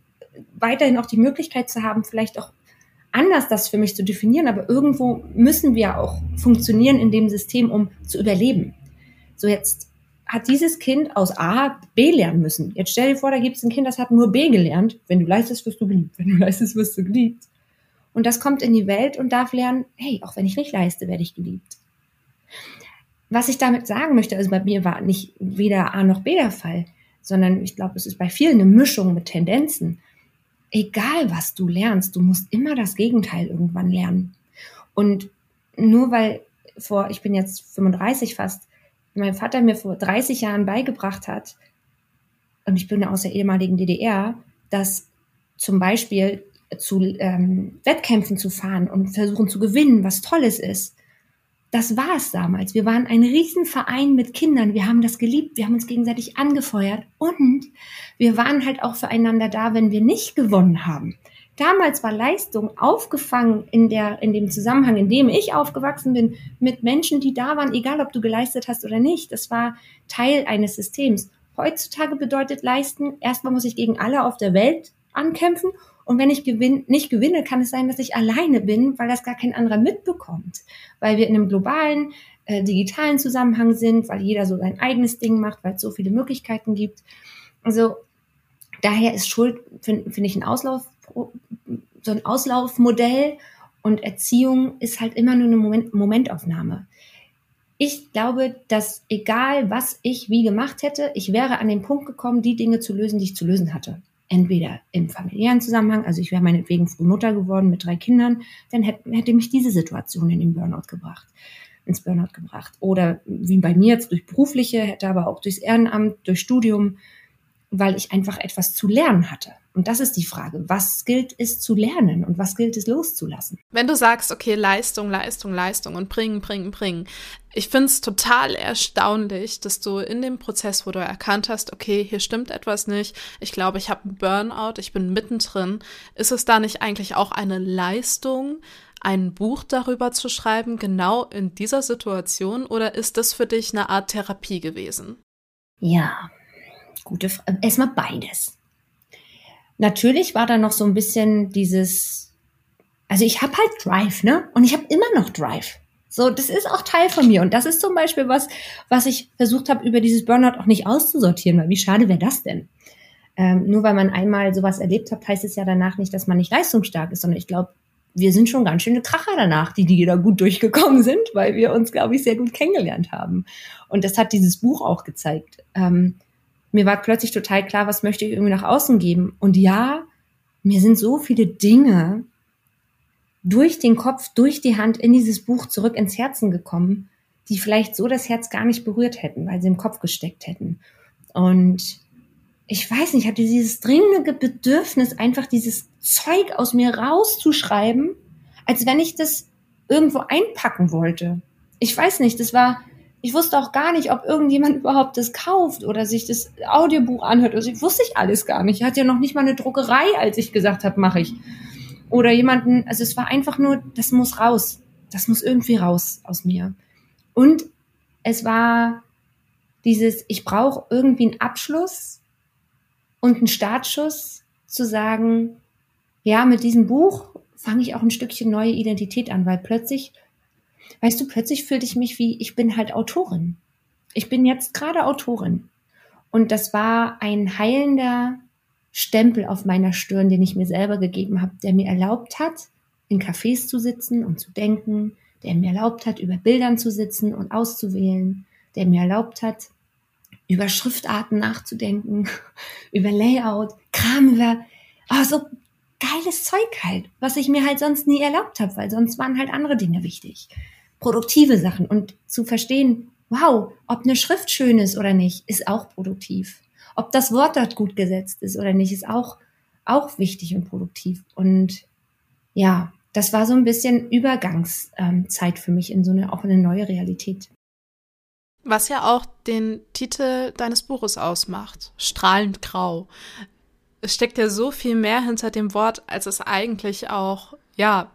weiterhin auch die Möglichkeit zu haben, vielleicht auch anders das für mich zu definieren, aber irgendwo müssen wir auch funktionieren in dem System, um zu überleben. So jetzt hat dieses Kind aus A B lernen müssen. Jetzt stell dir vor, da gibt es ein Kind, das hat nur B gelernt. Wenn du leistest, wirst du geliebt. Wenn du leistest, wirst du geliebt. Und das kommt in die Welt und darf lernen, hey, auch wenn ich nicht leiste, werde ich geliebt. Was ich damit sagen möchte, also bei mir war nicht weder A noch B der Fall, sondern ich glaube, es ist bei vielen eine Mischung mit Tendenzen egal was du lernst, du musst immer das Gegenteil irgendwann lernen. Und nur weil vor, ich bin jetzt 35 fast, mein Vater mir vor 30 Jahren beigebracht hat, und ich bin aus der ehemaligen DDR, dass zum Beispiel zu ähm, Wettkämpfen zu fahren und versuchen zu gewinnen, was Tolles ist, das war es damals. Wir waren ein Riesenverein mit Kindern. Wir haben das geliebt. Wir haben uns gegenseitig angefeuert. Und wir waren halt auch füreinander da, wenn wir nicht gewonnen haben. Damals war Leistung aufgefangen in der, in dem Zusammenhang, in dem ich aufgewachsen bin, mit Menschen, die da waren, egal ob du geleistet hast oder nicht. Das war Teil eines Systems. Heutzutage bedeutet leisten, erstmal muss ich gegen alle auf der Welt ankämpfen und wenn ich gewinn, nicht gewinne, kann es sein, dass ich alleine bin, weil das gar kein anderer mitbekommt. Weil wir in einem globalen, äh, digitalen Zusammenhang sind, weil jeder so sein eigenes Ding macht, weil es so viele Möglichkeiten gibt. Also daher ist Schuld, finde find ich, ein Auslauf, so ein Auslaufmodell und Erziehung ist halt immer nur eine Moment, Momentaufnahme. Ich glaube, dass egal was ich wie gemacht hätte, ich wäre an den Punkt gekommen, die Dinge zu lösen, die ich zu lösen hatte entweder im familiären Zusammenhang, also ich wäre meinetwegen früh Mutter geworden mit drei Kindern, dann hätte, hätte mich diese Situation in den Burnout gebracht, ins Burnout gebracht. Oder wie bei mir jetzt durch berufliche, hätte aber auch durchs Ehrenamt, durch Studium, weil ich einfach etwas zu lernen hatte. Und das ist die Frage, was gilt es zu lernen und was gilt es loszulassen? Wenn du sagst, okay, Leistung, Leistung, Leistung und bringen, bringen, bringen. Ich finde es total erstaunlich, dass du in dem Prozess, wo du erkannt hast, okay, hier stimmt etwas nicht, ich glaube, ich habe einen Burnout, ich bin mittendrin, ist es da nicht eigentlich auch eine Leistung, ein Buch darüber zu schreiben, genau in dieser Situation, oder ist das für dich eine Art Therapie gewesen? Ja, gute Frage. Erstmal beides natürlich war da noch so ein bisschen dieses, also ich habe halt Drive, ne? Und ich habe immer noch Drive. So, das ist auch Teil von mir. Und das ist zum Beispiel was, was ich versucht habe, über dieses Burnout auch nicht auszusortieren, weil wie schade wäre das denn? Ähm, nur weil man einmal sowas erlebt hat, heißt es ja danach nicht, dass man nicht leistungsstark ist, sondern ich glaube, wir sind schon ganz schöne Kracher danach, die, die da gut durchgekommen sind, weil wir uns, glaube ich, sehr gut kennengelernt haben. Und das hat dieses Buch auch gezeigt. Ähm, mir war plötzlich total klar, was möchte ich irgendwie nach außen geben. Und ja, mir sind so viele Dinge durch den Kopf, durch die Hand in dieses Buch zurück ins Herzen gekommen, die vielleicht so das Herz gar nicht berührt hätten, weil sie im Kopf gesteckt hätten. Und ich weiß nicht, ich hatte dieses dringende Bedürfnis, einfach dieses Zeug aus mir rauszuschreiben, als wenn ich das irgendwo einpacken wollte. Ich weiß nicht, das war, ich wusste auch gar nicht, ob irgendjemand überhaupt das kauft oder sich das Audiobuch anhört. Also ich wusste ich alles gar nicht. Ich hatte ja noch nicht mal eine Druckerei, als ich gesagt habe, mache ich. Oder jemanden, also es war einfach nur, das muss raus. Das muss irgendwie raus aus mir. Und es war dieses, ich brauche irgendwie einen Abschluss und einen Startschuss zu sagen, ja, mit diesem Buch fange ich auch ein Stückchen neue Identität an, weil plötzlich weißt du, plötzlich fühlte ich mich wie, ich bin halt Autorin. Ich bin jetzt gerade Autorin. Und das war ein heilender Stempel auf meiner Stirn, den ich mir selber gegeben habe, der mir erlaubt hat, in Cafés zu sitzen und zu denken, der mir erlaubt hat, über Bildern zu sitzen und auszuwählen, der mir erlaubt hat, über Schriftarten nachzudenken, über Layout, Kram über, oh, so geiles Zeug halt, was ich mir halt sonst nie erlaubt habe, weil sonst waren halt andere Dinge wichtig. Produktive Sachen und zu verstehen, wow, ob eine Schrift schön ist oder nicht, ist auch produktiv. Ob das Wort dort gut gesetzt ist oder nicht, ist auch, auch wichtig und produktiv. Und ja, das war so ein bisschen Übergangszeit für mich in so eine, auch eine neue Realität. Was ja auch den Titel deines Buches ausmacht, strahlend grau. Es steckt ja so viel mehr hinter dem Wort, als es eigentlich auch, ja,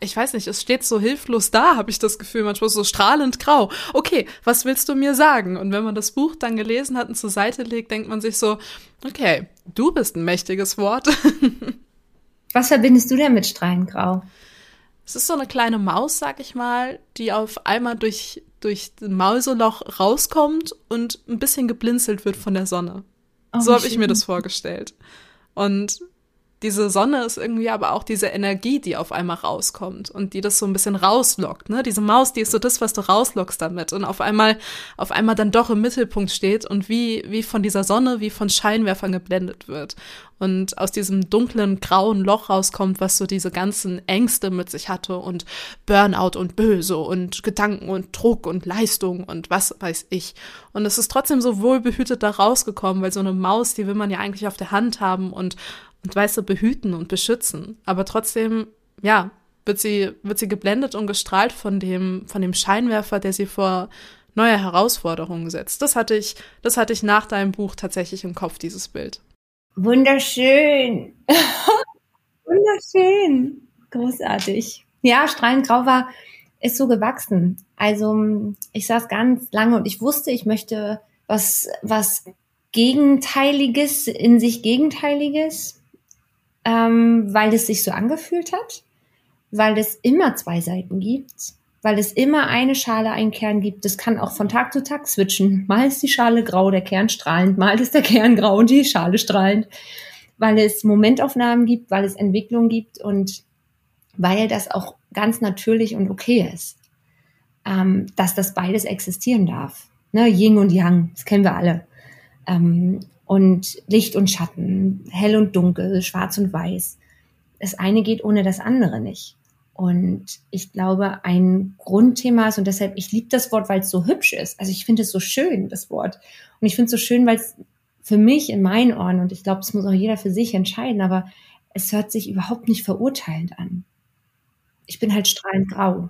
ich weiß nicht, es steht so hilflos da, habe ich das Gefühl, manchmal so strahlend grau. Okay, was willst du mir sagen? Und wenn man das Buch dann gelesen hat und zur Seite legt, denkt man sich so, okay, du bist ein mächtiges Wort. Was verbindest du denn mit Strahlengrau? Es ist so eine kleine Maus, sag ich mal, die auf einmal durch, durch das Mauseloch rauskommt und ein bisschen geblinzelt wird von der Sonne. Oh, so habe ich mir das vorgestellt. Und diese Sonne ist irgendwie aber auch diese Energie, die auf einmal rauskommt und die das so ein bisschen rauslockt, ne? Diese Maus, die ist so das, was du rauslockst damit und auf einmal, auf einmal dann doch im Mittelpunkt steht und wie, wie von dieser Sonne, wie von Scheinwerfern geblendet wird und aus diesem dunklen, grauen Loch rauskommt, was so diese ganzen Ängste mit sich hatte und Burnout und Böse und Gedanken und Druck und Leistung und was weiß ich. Und es ist trotzdem so wohlbehütet da rausgekommen, weil so eine Maus, die will man ja eigentlich auf der Hand haben und und weißt du, behüten und beschützen. Aber trotzdem, ja, wird sie, wird sie geblendet und gestrahlt von dem, von dem Scheinwerfer, der sie vor neue Herausforderungen setzt. Das hatte ich, das hatte ich nach deinem Buch tatsächlich im Kopf, dieses Bild. Wunderschön. Wunderschön. Großartig. Ja, strahlend grau war, ist so gewachsen. Also, ich saß ganz lange und ich wusste, ich möchte was, was Gegenteiliges, in sich Gegenteiliges ähm, weil es sich so angefühlt hat, weil es immer zwei Seiten gibt, weil es immer eine Schale, einen Kern gibt. Das kann auch von Tag zu Tag switchen. Mal ist die Schale grau, der Kern strahlend, mal ist der Kern grau und die Schale strahlend, weil es Momentaufnahmen gibt, weil es Entwicklung gibt und weil das auch ganz natürlich und okay ist, ähm, dass das beides existieren darf. Ne, Yin und Yang, das kennen wir alle. Ähm, und Licht und Schatten, hell und dunkel, schwarz und weiß. Das eine geht ohne das andere nicht. Und ich glaube, ein Grundthema ist, und deshalb, ich liebe das Wort, weil es so hübsch ist. Also ich finde es so schön, das Wort. Und ich finde es so schön, weil es für mich in meinen Ohren, und ich glaube, es muss auch jeder für sich entscheiden, aber es hört sich überhaupt nicht verurteilend an. Ich bin halt strahlend grau.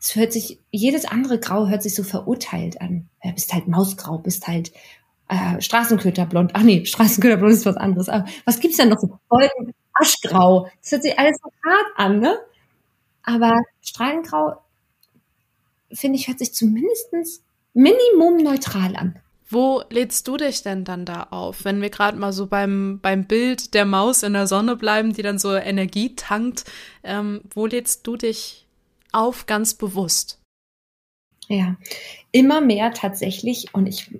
Es hört sich, jedes andere Grau hört sich so verurteilt an. Ja, bist halt Mausgrau, bist halt äh, Straßenköterblond. Ach nee, Straßenköterblond ist was anderes. Aber was gibt's denn noch so? Golden, Aschgrau. Das hört sich alles so hart an, ne? Aber Strahlengrau, finde ich, hört sich zumindestens Minimum neutral an. Wo lädst du dich denn dann da auf, wenn wir gerade mal so beim, beim Bild der Maus in der Sonne bleiben, die dann so Energie tankt? Ähm, wo lädst du dich auf ganz bewusst? Ja, immer mehr tatsächlich, und ich,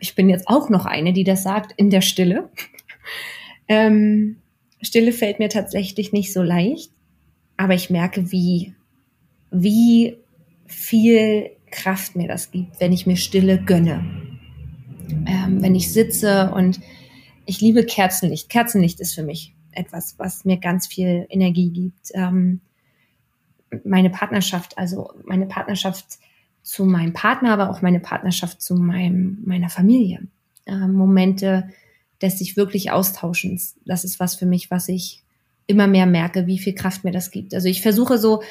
ich bin jetzt auch noch eine, die das sagt, in der Stille. Ähm, Stille fällt mir tatsächlich nicht so leicht, aber ich merke, wie, wie viel Kraft mir das gibt, wenn ich mir Stille gönne. Ähm, wenn ich sitze und ich liebe Kerzenlicht. Kerzenlicht ist für mich etwas, was mir ganz viel Energie gibt. Ähm, meine Partnerschaft, also meine Partnerschaft zu meinem Partner, aber auch meine Partnerschaft zu meinem, meiner Familie. Äh, Momente des sich wirklich Austauschens. Das ist was für mich, was ich immer mehr merke, wie viel Kraft mir das gibt. Also ich versuche so,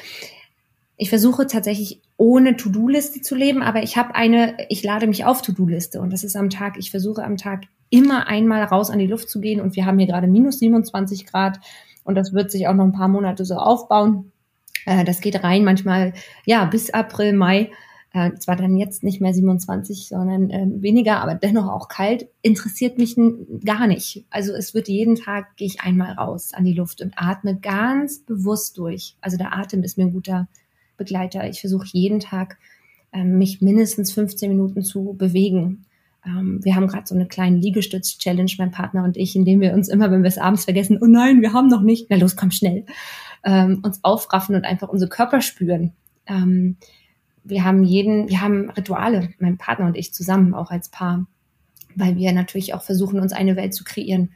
ich versuche tatsächlich ohne To-Do-Liste zu leben, aber ich habe eine, ich lade mich auf To-Do-Liste und das ist am Tag, ich versuche am Tag immer einmal raus an die Luft zu gehen und wir haben hier gerade minus 27 Grad und das wird sich auch noch ein paar Monate so aufbauen. Äh, das geht rein manchmal, ja, bis April, Mai äh, zwar dann jetzt nicht mehr 27, sondern äh, weniger, aber dennoch auch kalt, interessiert mich gar nicht. Also es wird jeden Tag, gehe ich einmal raus an die Luft und atme ganz bewusst durch. Also der Atem ist mir ein guter Begleiter. Ich versuche jeden Tag, äh, mich mindestens 15 Minuten zu bewegen. Ähm, wir haben gerade so eine kleine Liegestütz-Challenge, mein Partner und ich, indem wir uns immer, wenn wir es abends vergessen, oh nein, wir haben noch nicht, na los, komm schnell, ähm, uns aufraffen und einfach unsere Körper spüren. Ähm, wir haben jeden, wir haben Rituale, mein Partner und ich zusammen, auch als Paar, weil wir natürlich auch versuchen, uns eine Welt zu kreieren,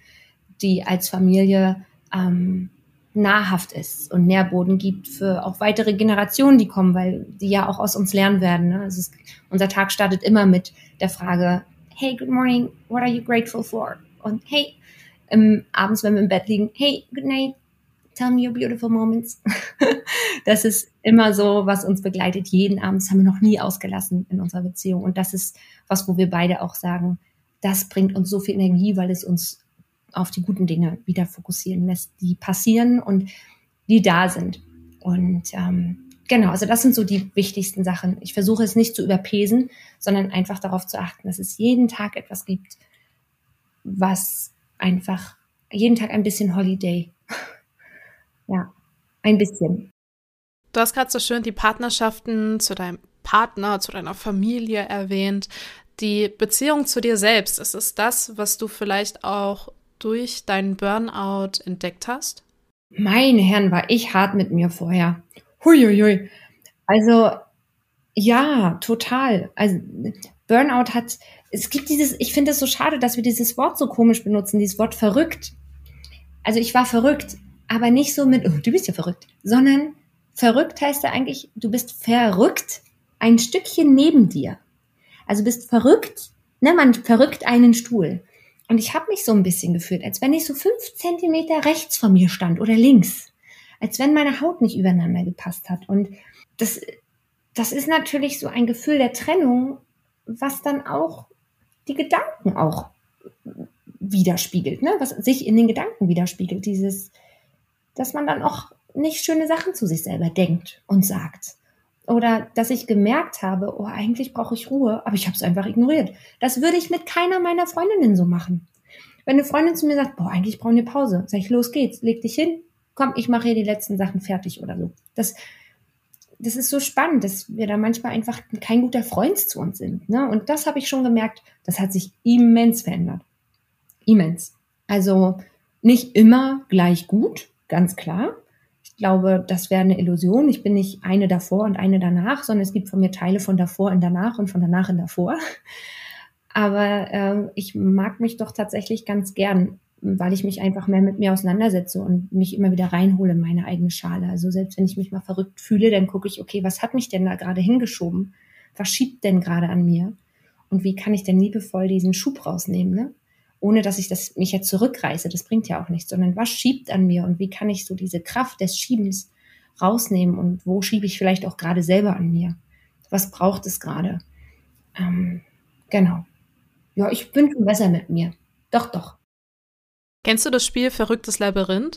die als Familie ähm, nahrhaft ist und Nährboden gibt für auch weitere Generationen, die kommen, weil die ja auch aus uns lernen werden. Ne? Also es, unser Tag startet immer mit der Frage, hey, good morning, what are you grateful for? Und hey, ähm, abends, wenn wir im Bett liegen, hey, good night, tell me your beautiful moments. das ist immer so, was uns begleitet jeden Abend. Das haben wir noch nie ausgelassen in unserer Beziehung. Und das ist was, wo wir beide auch sagen, das bringt uns so viel Energie, weil es uns auf die guten Dinge wieder fokussieren lässt, die passieren und die da sind. Und ähm, genau, also das sind so die wichtigsten Sachen. Ich versuche es nicht zu überpesen, sondern einfach darauf zu achten, dass es jeden Tag etwas gibt, was einfach jeden Tag ein bisschen Holiday ja, ein bisschen. Du hast gerade so schön die Partnerschaften zu deinem Partner, zu deiner Familie erwähnt. Die Beziehung zu dir selbst, ist es das, was du vielleicht auch durch deinen Burnout entdeckt hast? Meine Herren, war ich hart mit mir vorher. Huiuiui. Also, ja, total. Also, Burnout hat, es gibt dieses, ich finde es so schade, dass wir dieses Wort so komisch benutzen, dieses Wort verrückt. Also, ich war verrückt aber nicht so mit, oh, du bist ja verrückt, sondern verrückt heißt ja eigentlich, du bist verrückt ein Stückchen neben dir. Also bist verrückt, ne, man verrückt einen Stuhl. Und ich habe mich so ein bisschen gefühlt, als wenn ich so fünf Zentimeter rechts von mir stand oder links. Als wenn meine Haut nicht übereinander gepasst hat. Und das, das ist natürlich so ein Gefühl der Trennung, was dann auch die Gedanken auch widerspiegelt, ne? was sich in den Gedanken widerspiegelt. Dieses, dass man dann auch nicht schöne Sachen zu sich selber denkt und sagt. Oder dass ich gemerkt habe, oh, eigentlich brauche ich Ruhe, aber ich habe es einfach ignoriert. Das würde ich mit keiner meiner Freundinnen so machen. Wenn eine Freundin zu mir sagt, boah, eigentlich brauchen wir Pause, sag ich, los geht's, leg dich hin, komm, ich mache hier die letzten Sachen fertig oder so. Das, das ist so spannend, dass wir da manchmal einfach kein guter Freund zu uns sind. Ne? Und das habe ich schon gemerkt, das hat sich immens verändert. Immens. Also nicht immer gleich gut, ganz klar. Ich glaube, das wäre eine Illusion. Ich bin nicht eine davor und eine danach, sondern es gibt von mir Teile von davor in danach und von danach in davor. Aber äh, ich mag mich doch tatsächlich ganz gern, weil ich mich einfach mehr mit mir auseinandersetze und mich immer wieder reinhole in meine eigene Schale. Also selbst wenn ich mich mal verrückt fühle, dann gucke ich, okay, was hat mich denn da gerade hingeschoben? Was schiebt denn gerade an mir? Und wie kann ich denn liebevoll diesen Schub rausnehmen? Ne? Ohne dass ich das, mich jetzt zurückreiße, das bringt ja auch nichts, sondern was schiebt an mir und wie kann ich so diese Kraft des Schiebens rausnehmen und wo schiebe ich vielleicht auch gerade selber an mir? Was braucht es gerade? Ähm, genau. Ja, ich bin schon besser mit mir. Doch, doch. Kennst du das Spiel Verrücktes Labyrinth?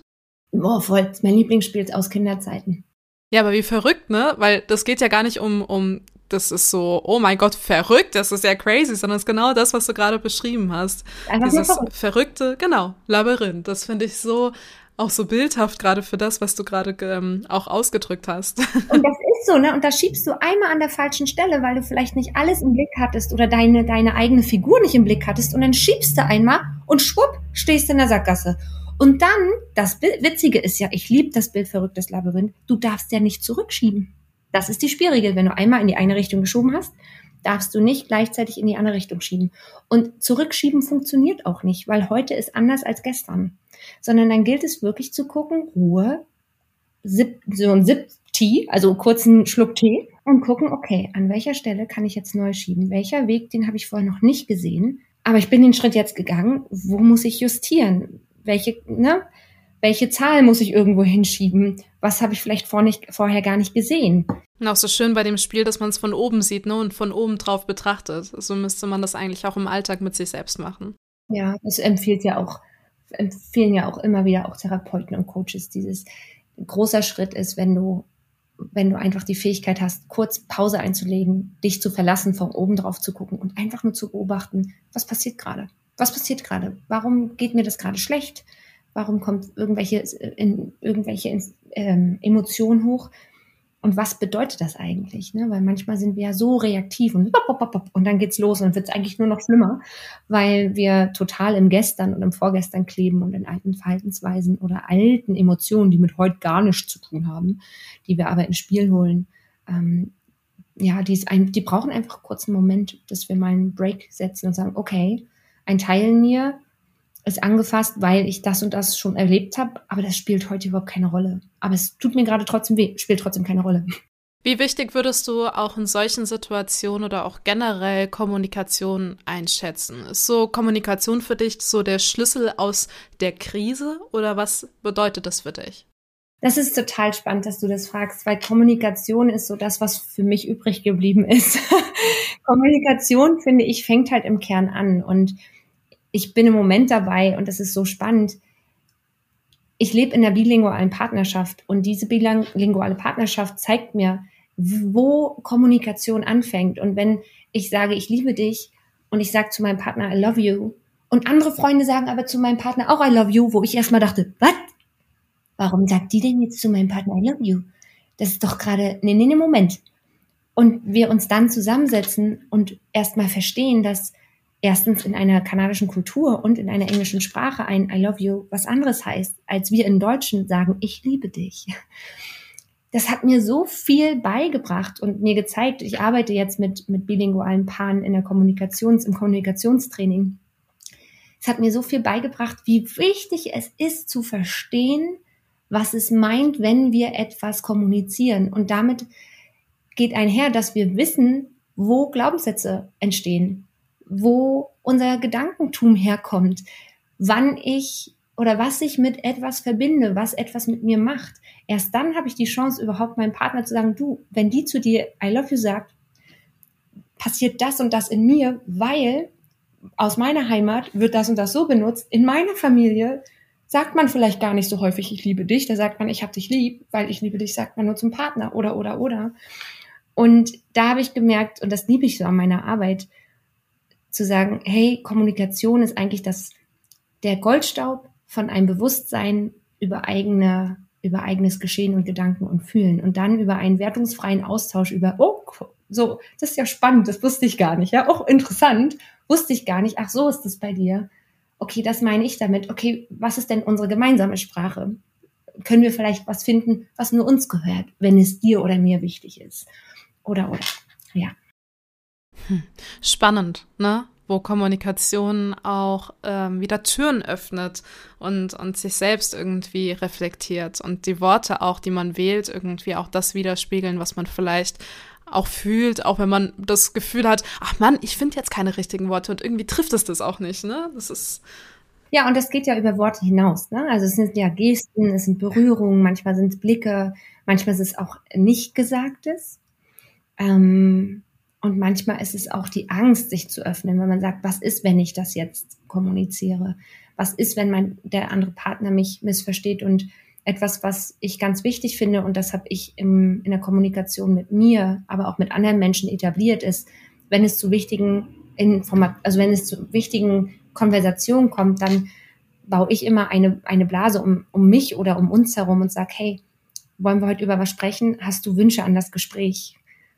Oh, voll. Mein Lieblingsspiel aus Kinderzeiten. Ja, aber wie verrückt, ne? Weil das geht ja gar nicht um, um das ist so, oh mein Gott, verrückt, das ist ja crazy, sondern es ist genau das, was du gerade beschrieben hast. Einfach Dieses verrückt. verrückte, genau, Labyrinth. Das finde ich so, auch so bildhaft gerade für das, was du gerade ähm, auch ausgedrückt hast. Und das ist so, ne? Und da schiebst du einmal an der falschen Stelle, weil du vielleicht nicht alles im Blick hattest oder deine, deine eigene Figur nicht im Blick hattest und dann schiebst du einmal und schwupp, stehst in der Sackgasse. Und dann, das Witzige ist ja, ich liebe das Bild verrücktes Labyrinth, du darfst ja nicht zurückschieben. Das ist die Spielregel. Wenn du einmal in die eine Richtung geschoben hast, darfst du nicht gleichzeitig in die andere Richtung schieben. Und zurückschieben funktioniert auch nicht, weil heute ist anders als gestern. Sondern dann gilt es wirklich zu gucken, Ruhe, Sip, so ein Sip-Tee, also einen kurzen Schluck Tee und gucken, okay, an welcher Stelle kann ich jetzt neu schieben? Welcher Weg, den habe ich vorher noch nicht gesehen, aber ich bin den Schritt jetzt gegangen. Wo muss ich justieren? Welche, ne? Welche Zahl muss ich irgendwo hinschieben? Was habe ich vielleicht vor nicht, vorher gar nicht gesehen? Und auch so schön bei dem Spiel, dass man es von oben sieht ne, und von oben drauf betrachtet. So müsste man das eigentlich auch im Alltag mit sich selbst machen. Ja, das empfiehlt ja auch, empfehlen ja auch immer wieder auch Therapeuten und Coaches. Dieses großer Schritt ist, wenn du, wenn du einfach die Fähigkeit hast, kurz Pause einzulegen, dich zu verlassen, von oben drauf zu gucken und einfach nur zu beobachten, was passiert gerade? Was passiert gerade? Warum geht mir das gerade schlecht? Warum kommt irgendwelche, in, irgendwelche ähm, Emotionen hoch? und was bedeutet das eigentlich? Ne? Weil manchmal sind wir ja so reaktiv und, und dann geht's los und wird es eigentlich nur noch schlimmer, weil wir total im Gestern und im Vorgestern kleben und in alten Verhaltensweisen oder alten Emotionen, die mit heute gar nichts zu tun haben, die wir aber ins Spiel holen. Ähm, ja, die, ein, die brauchen einfach kurz einen Moment, dass wir mal einen Break setzen und sagen, okay, ein Teil in mir ist angefasst, weil ich das und das schon erlebt habe, aber das spielt heute überhaupt keine Rolle. Aber es tut mir gerade trotzdem weh, spielt trotzdem keine Rolle. Wie wichtig würdest du auch in solchen Situationen oder auch generell Kommunikation einschätzen? Ist so Kommunikation für dich so der Schlüssel aus der Krise oder was bedeutet das für dich? Das ist total spannend, dass du das fragst, weil Kommunikation ist so das, was für mich übrig geblieben ist. Kommunikation, finde ich, fängt halt im Kern an und ich bin im Moment dabei und das ist so spannend. Ich lebe in der bilingualen Partnerschaft und diese bilinguale Partnerschaft zeigt mir, wo Kommunikation anfängt. Und wenn ich sage, ich liebe dich und ich sage zu meinem Partner, I love you, und andere Freunde sagen aber zu meinem Partner auch I love you, wo ich erstmal dachte, was? Warum sagt die denn jetzt zu meinem Partner I love you? Das ist doch gerade, nee, nee, nee, Moment. Und wir uns dann zusammensetzen und erstmal verstehen, dass erstens in einer kanadischen Kultur und in einer englischen Sprache ein I love you was anderes heißt, als wir in Deutschen sagen, ich liebe dich. Das hat mir so viel beigebracht und mir gezeigt, ich arbeite jetzt mit, mit bilingualen Paaren in der Kommunikations, im Kommunikationstraining. Es hat mir so viel beigebracht, wie wichtig es ist zu verstehen, was es meint, wenn wir etwas kommunizieren. Und damit geht einher, dass wir wissen, wo Glaubenssätze entstehen, wo unser Gedankentum herkommt, wann ich oder was ich mit etwas verbinde, was etwas mit mir macht. Erst dann habe ich die Chance, überhaupt meinem Partner zu sagen, du, wenn die zu dir I love you sagt, passiert das und das in mir, weil aus meiner Heimat wird das und das so benutzt. In meiner Familie sagt man vielleicht gar nicht so häufig, ich liebe dich. Da sagt man, ich habe dich lieb, weil ich liebe dich, sagt man nur zum Partner oder, oder, oder. Und da habe ich gemerkt, und das liebe ich so an meiner Arbeit, zu sagen, hey, Kommunikation ist eigentlich das, der Goldstaub von einem Bewusstsein über eigene, über eigenes Geschehen und Gedanken und Fühlen und dann über einen wertungsfreien Austausch über, oh, so, das ist ja spannend, das wusste ich gar nicht, ja, auch interessant, wusste ich gar nicht, ach, so ist es bei dir. Okay, das meine ich damit. Okay, was ist denn unsere gemeinsame Sprache? Können wir vielleicht was finden, was nur uns gehört, wenn es dir oder mir wichtig ist? Oder, oder, ja. Spannend, ne? Wo Kommunikation auch ähm, wieder Türen öffnet und, und sich selbst irgendwie reflektiert und die Worte auch, die man wählt, irgendwie auch das widerspiegeln, was man vielleicht auch fühlt, auch wenn man das Gefühl hat, ach Mann, ich finde jetzt keine richtigen Worte und irgendwie trifft es das auch nicht, ne? Das ist ja, und das geht ja über Worte hinaus. Ne? Also es sind ja Gesten, es sind Berührungen, manchmal sind es Blicke, manchmal ist es auch nicht Gesagtes. Ähm, und manchmal ist es auch die Angst, sich zu öffnen, wenn man sagt, was ist, wenn ich das jetzt kommuniziere? Was ist, wenn mein, der andere Partner mich missversteht? Und etwas, was ich ganz wichtig finde, und das habe ich im, in der Kommunikation mit mir, aber auch mit anderen Menschen etabliert, ist, wenn es zu wichtigen Informat also wenn es zu wichtigen Konversationen kommt, dann baue ich immer eine, eine Blase um, um mich oder um uns herum und sage, hey, wollen wir heute über was sprechen? Hast du Wünsche an das Gespräch?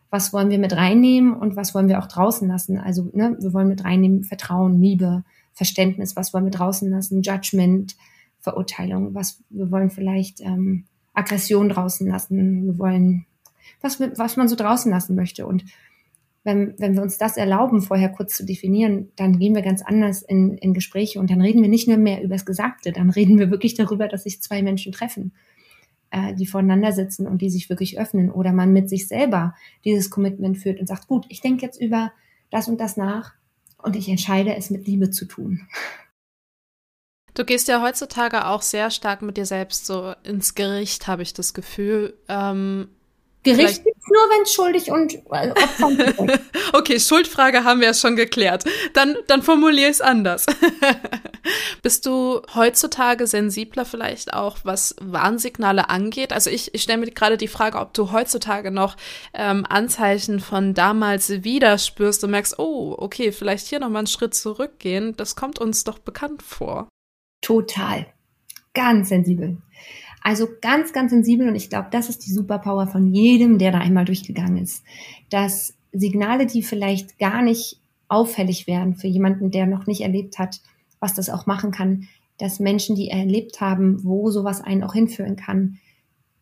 Was wollen wir mit reinnehmen und was wollen wir auch draußen lassen. Also ne, wir wollen mit reinnehmen Vertrauen, Liebe, Verständnis, was wollen wir draußen lassen, Judgment, Verurteilung, was wir wollen vielleicht ähm, Aggression draußen lassen, wir wollen, was, was man so draußen lassen möchte. Und wenn, wenn wir uns das erlauben, vorher kurz zu definieren, dann gehen wir ganz anders in, in Gespräche und dann reden wir nicht nur mehr über das Gesagte, dann reden wir wirklich darüber, dass sich zwei Menschen treffen äh, die voneinander sitzen und die sich wirklich öffnen oder man mit sich selber dieses Commitment führt und sagt, gut, ich denke jetzt über das und das nach und ich entscheide es mit Liebe zu tun. Du gehst ja heutzutage auch sehr stark mit dir selbst so ins Gericht, habe ich das Gefühl. Ähm, Gericht gibt's nur, wenn es schuldig und äh, Opfer Okay, Schuldfrage haben wir ja schon geklärt. Dann, dann formuliere es anders. Bist du heutzutage sensibler vielleicht auch, was Warnsignale angeht? Also ich, ich stelle mir gerade die Frage, ob du heutzutage noch ähm, Anzeichen von damals wieder spürst und merkst, oh, okay, vielleicht hier nochmal einen Schritt zurückgehen. Das kommt uns doch bekannt vor. Total. Ganz sensibel. Also ganz, ganz sensibel und ich glaube, das ist die Superpower von jedem, der da einmal durchgegangen ist. Dass Signale, die vielleicht gar nicht auffällig wären für jemanden, der noch nicht erlebt hat, was das auch machen kann, dass Menschen, die erlebt haben, wo sowas einen auch hinführen kann,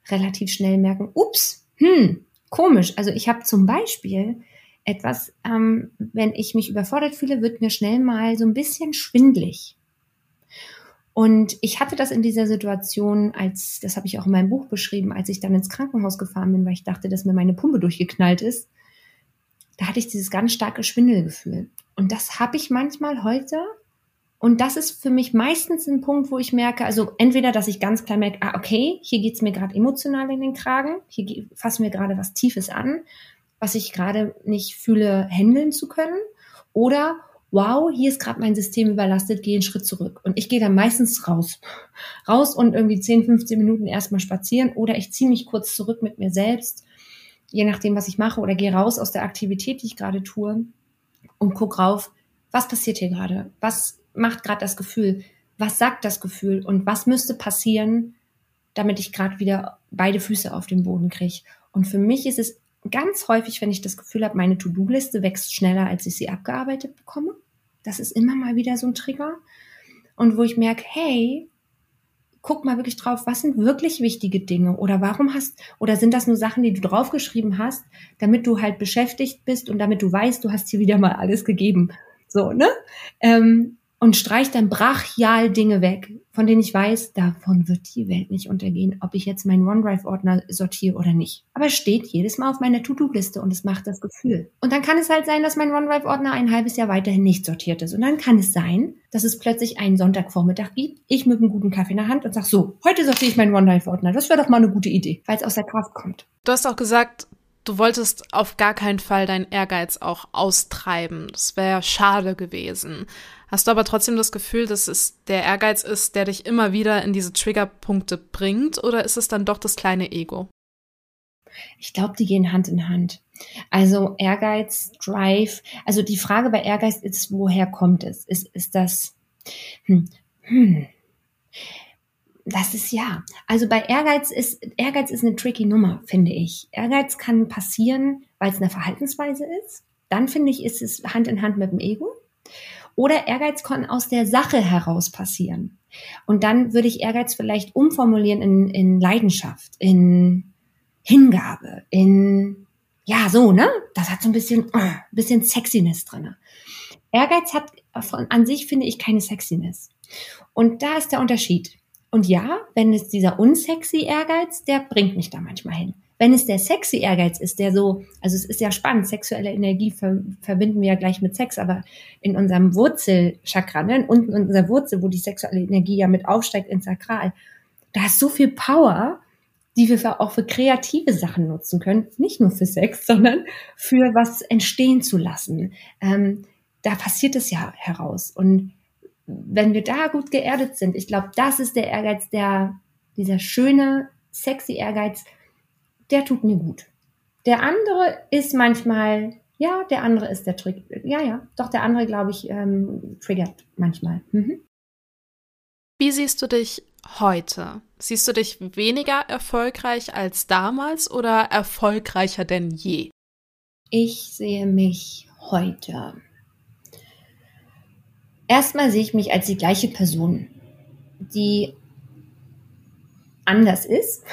relativ schnell merken, ups, hm, komisch. Also ich habe zum Beispiel etwas, ähm, wenn ich mich überfordert fühle, wird mir schnell mal so ein bisschen schwindlig. Und ich hatte das in dieser Situation, als, das habe ich auch in meinem Buch beschrieben, als ich dann ins Krankenhaus gefahren bin, weil ich dachte, dass mir meine Pumpe durchgeknallt ist. Da hatte ich dieses ganz starke Schwindelgefühl. Und das habe ich manchmal heute. Und das ist für mich meistens ein Punkt, wo ich merke, also entweder, dass ich ganz klar merke, ah, okay, hier geht's mir gerade emotional in den Kragen, hier fassen wir gerade was Tiefes an, was ich gerade nicht fühle, handeln zu können. Oder wow, hier ist gerade mein System überlastet, gehe einen Schritt zurück. Und ich gehe dann meistens raus. Raus und irgendwie 10, 15 Minuten erstmal spazieren oder ich ziehe mich kurz zurück mit mir selbst, je nachdem, was ich mache, oder gehe raus aus der Aktivität, die ich gerade tue und guck rauf, was passiert hier gerade? Was macht gerade das Gefühl? Was sagt das Gefühl? Und was müsste passieren, damit ich gerade wieder beide Füße auf den Boden kriege? Und für mich ist es ganz häufig, wenn ich das Gefühl habe, meine To-Do-Liste wächst schneller, als ich sie abgearbeitet bekomme. Das ist immer mal wieder so ein Trigger. Und wo ich merke, hey, guck mal wirklich drauf, was sind wirklich wichtige Dinge oder warum hast, oder sind das nur Sachen, die du draufgeschrieben hast, damit du halt beschäftigt bist und damit du weißt, du hast hier wieder mal alles gegeben. So, ne? Ähm, und streicht dann brachial Dinge weg, von denen ich weiß, davon wird die Welt nicht untergehen, ob ich jetzt meinen OneDrive-Ordner sortiere oder nicht. Aber es steht jedes Mal auf meiner To-Do-Liste und es macht das Gefühl. Und dann kann es halt sein, dass mein OneDrive-Ordner ein halbes Jahr weiterhin nicht sortiert ist. Und dann kann es sein, dass es plötzlich einen Sonntagvormittag gibt, ich mit einem guten Kaffee in der Hand und sag so, heute sortiere ich meinen OneDrive-Ordner. Das wäre doch mal eine gute Idee, weil es aus der Kraft kommt. Du hast auch gesagt, du wolltest auf gar keinen Fall deinen Ehrgeiz auch austreiben. Das wäre schade gewesen. Hast du aber trotzdem das Gefühl, dass es der Ehrgeiz ist, der dich immer wieder in diese Triggerpunkte bringt, oder ist es dann doch das kleine Ego? Ich glaube, die gehen Hand in Hand. Also Ehrgeiz, Drive. Also die Frage bei Ehrgeiz ist, woher kommt es? Ist, ist das, hm, hm, das ist ja. Also bei Ehrgeiz ist, Ehrgeiz ist eine tricky Nummer, finde ich. Ehrgeiz kann passieren, weil es eine Verhaltensweise ist. Dann finde ich, ist es Hand in Hand mit dem Ego. Oder Ehrgeiz kann aus der Sache heraus passieren. Und dann würde ich Ehrgeiz vielleicht umformulieren in, in Leidenschaft, in Hingabe, in, ja, so, ne? Das hat so ein bisschen, uh, bisschen Sexiness drinne. Ehrgeiz hat von, an sich, finde ich, keine Sexiness. Und da ist der Unterschied. Und ja, wenn es dieser unsexy Ehrgeiz, der bringt mich da manchmal hin. Wenn es der sexy Ehrgeiz ist, der so, also es ist ja spannend, sexuelle Energie ver verbinden wir ja gleich mit Sex, aber in unserem Wurzelchakra, ne, unten in unserer Wurzel, wo die sexuelle Energie ja mit aufsteigt ins Sakral, da ist so viel Power, die wir auch für kreative Sachen nutzen können. Nicht nur für Sex, sondern für was entstehen zu lassen. Ähm, da passiert es ja heraus. Und wenn wir da gut geerdet sind, ich glaube, das ist der Ehrgeiz, der, dieser schöne, sexy Ehrgeiz, der tut mir gut. Der andere ist manchmal, ja, der andere ist der Trick. Ja, ja, doch der andere, glaube ich, ähm, triggert manchmal. Mhm. Wie siehst du dich heute? Siehst du dich weniger erfolgreich als damals oder erfolgreicher denn je? Ich sehe mich heute. Erstmal sehe ich mich als die gleiche Person, die anders ist,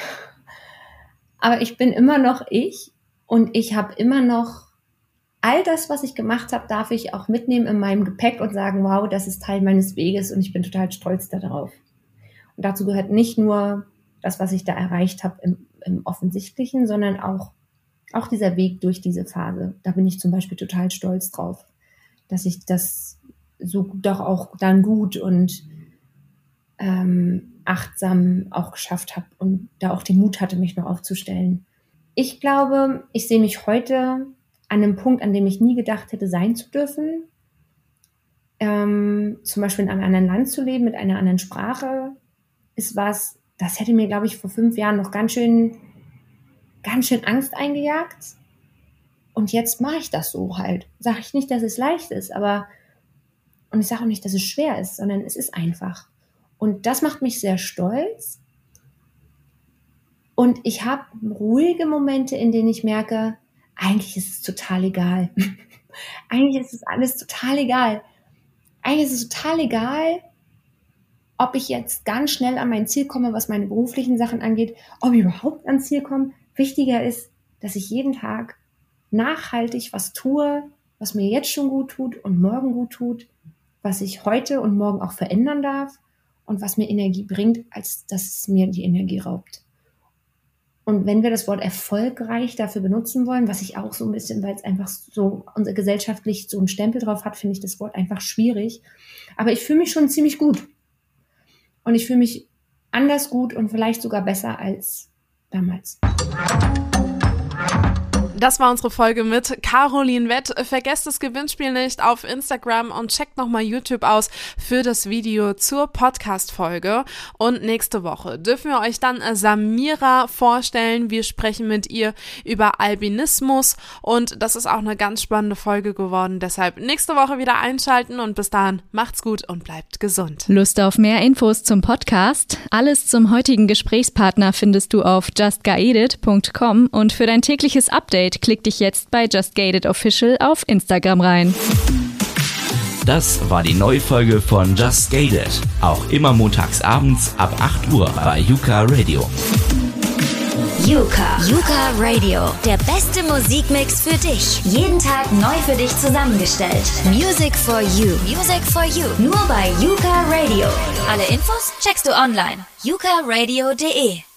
aber ich bin immer noch ich und ich habe immer noch all das, was ich gemacht habe, darf ich auch mitnehmen in meinem Gepäck und sagen, wow, das ist Teil meines Weges und ich bin total stolz darauf. Und dazu gehört nicht nur das, was ich da erreicht habe im, im Offensichtlichen, sondern auch, auch dieser Weg durch diese Phase. Da bin ich zum Beispiel total stolz drauf, dass ich das so doch auch dann gut und ähm, achtsam auch geschafft habe und da auch den Mut hatte, mich noch aufzustellen. Ich glaube, ich sehe mich heute an einem Punkt, an dem ich nie gedacht hätte, sein zu dürfen. Ähm, zum Beispiel in einem anderen Land zu leben, mit einer anderen Sprache, ist was, das hätte mir, glaube ich, vor fünf Jahren noch ganz schön, ganz schön Angst eingejagt. Und jetzt mache ich das so halt. Sage ich nicht, dass es leicht ist, aber und ich sage auch nicht, dass es schwer ist, sondern es ist einfach. Und das macht mich sehr stolz. Und ich habe ruhige Momente, in denen ich merke, eigentlich ist es total egal. eigentlich ist es alles total egal. Eigentlich ist es total egal, ob ich jetzt ganz schnell an mein Ziel komme, was meine beruflichen Sachen angeht, ob ich überhaupt ans Ziel komme. Wichtiger ist, dass ich jeden Tag nachhaltig was tue, was mir jetzt schon gut tut und morgen gut tut, was ich heute und morgen auch verändern darf und was mir Energie bringt, als dass es mir die Energie raubt. Und wenn wir das Wort erfolgreich dafür benutzen wollen, was ich auch so ein bisschen, weil es einfach so unser gesellschaftlich so einen Stempel drauf hat, finde ich das Wort einfach schwierig. Aber ich fühle mich schon ziemlich gut. Und ich fühle mich anders gut und vielleicht sogar besser als damals. Das war unsere Folge mit Caroline Wett. Vergesst das Gewinnspiel nicht auf Instagram und checkt nochmal YouTube aus für das Video zur Podcast-Folge. Und nächste Woche dürfen wir euch dann Samira vorstellen. Wir sprechen mit ihr über Albinismus und das ist auch eine ganz spannende Folge geworden. Deshalb nächste Woche wieder einschalten und bis dahin macht's gut und bleibt gesund. Lust auf mehr Infos zum Podcast? Alles zum heutigen Gesprächspartner findest du auf justguided.com und für dein tägliches Update Update, klick dich jetzt bei Just Gated Official auf Instagram rein. Das war die neue Folge von Just Gated. Auch immer montags abends ab 8 Uhr bei Yuka Radio. Yuka. Yuka Radio. Der beste Musikmix für dich. Jeden Tag neu für dich zusammengestellt. Music for you. Music for you. Nur bei Yuka Radio. Alle Infos checkst du online. yukaradio.de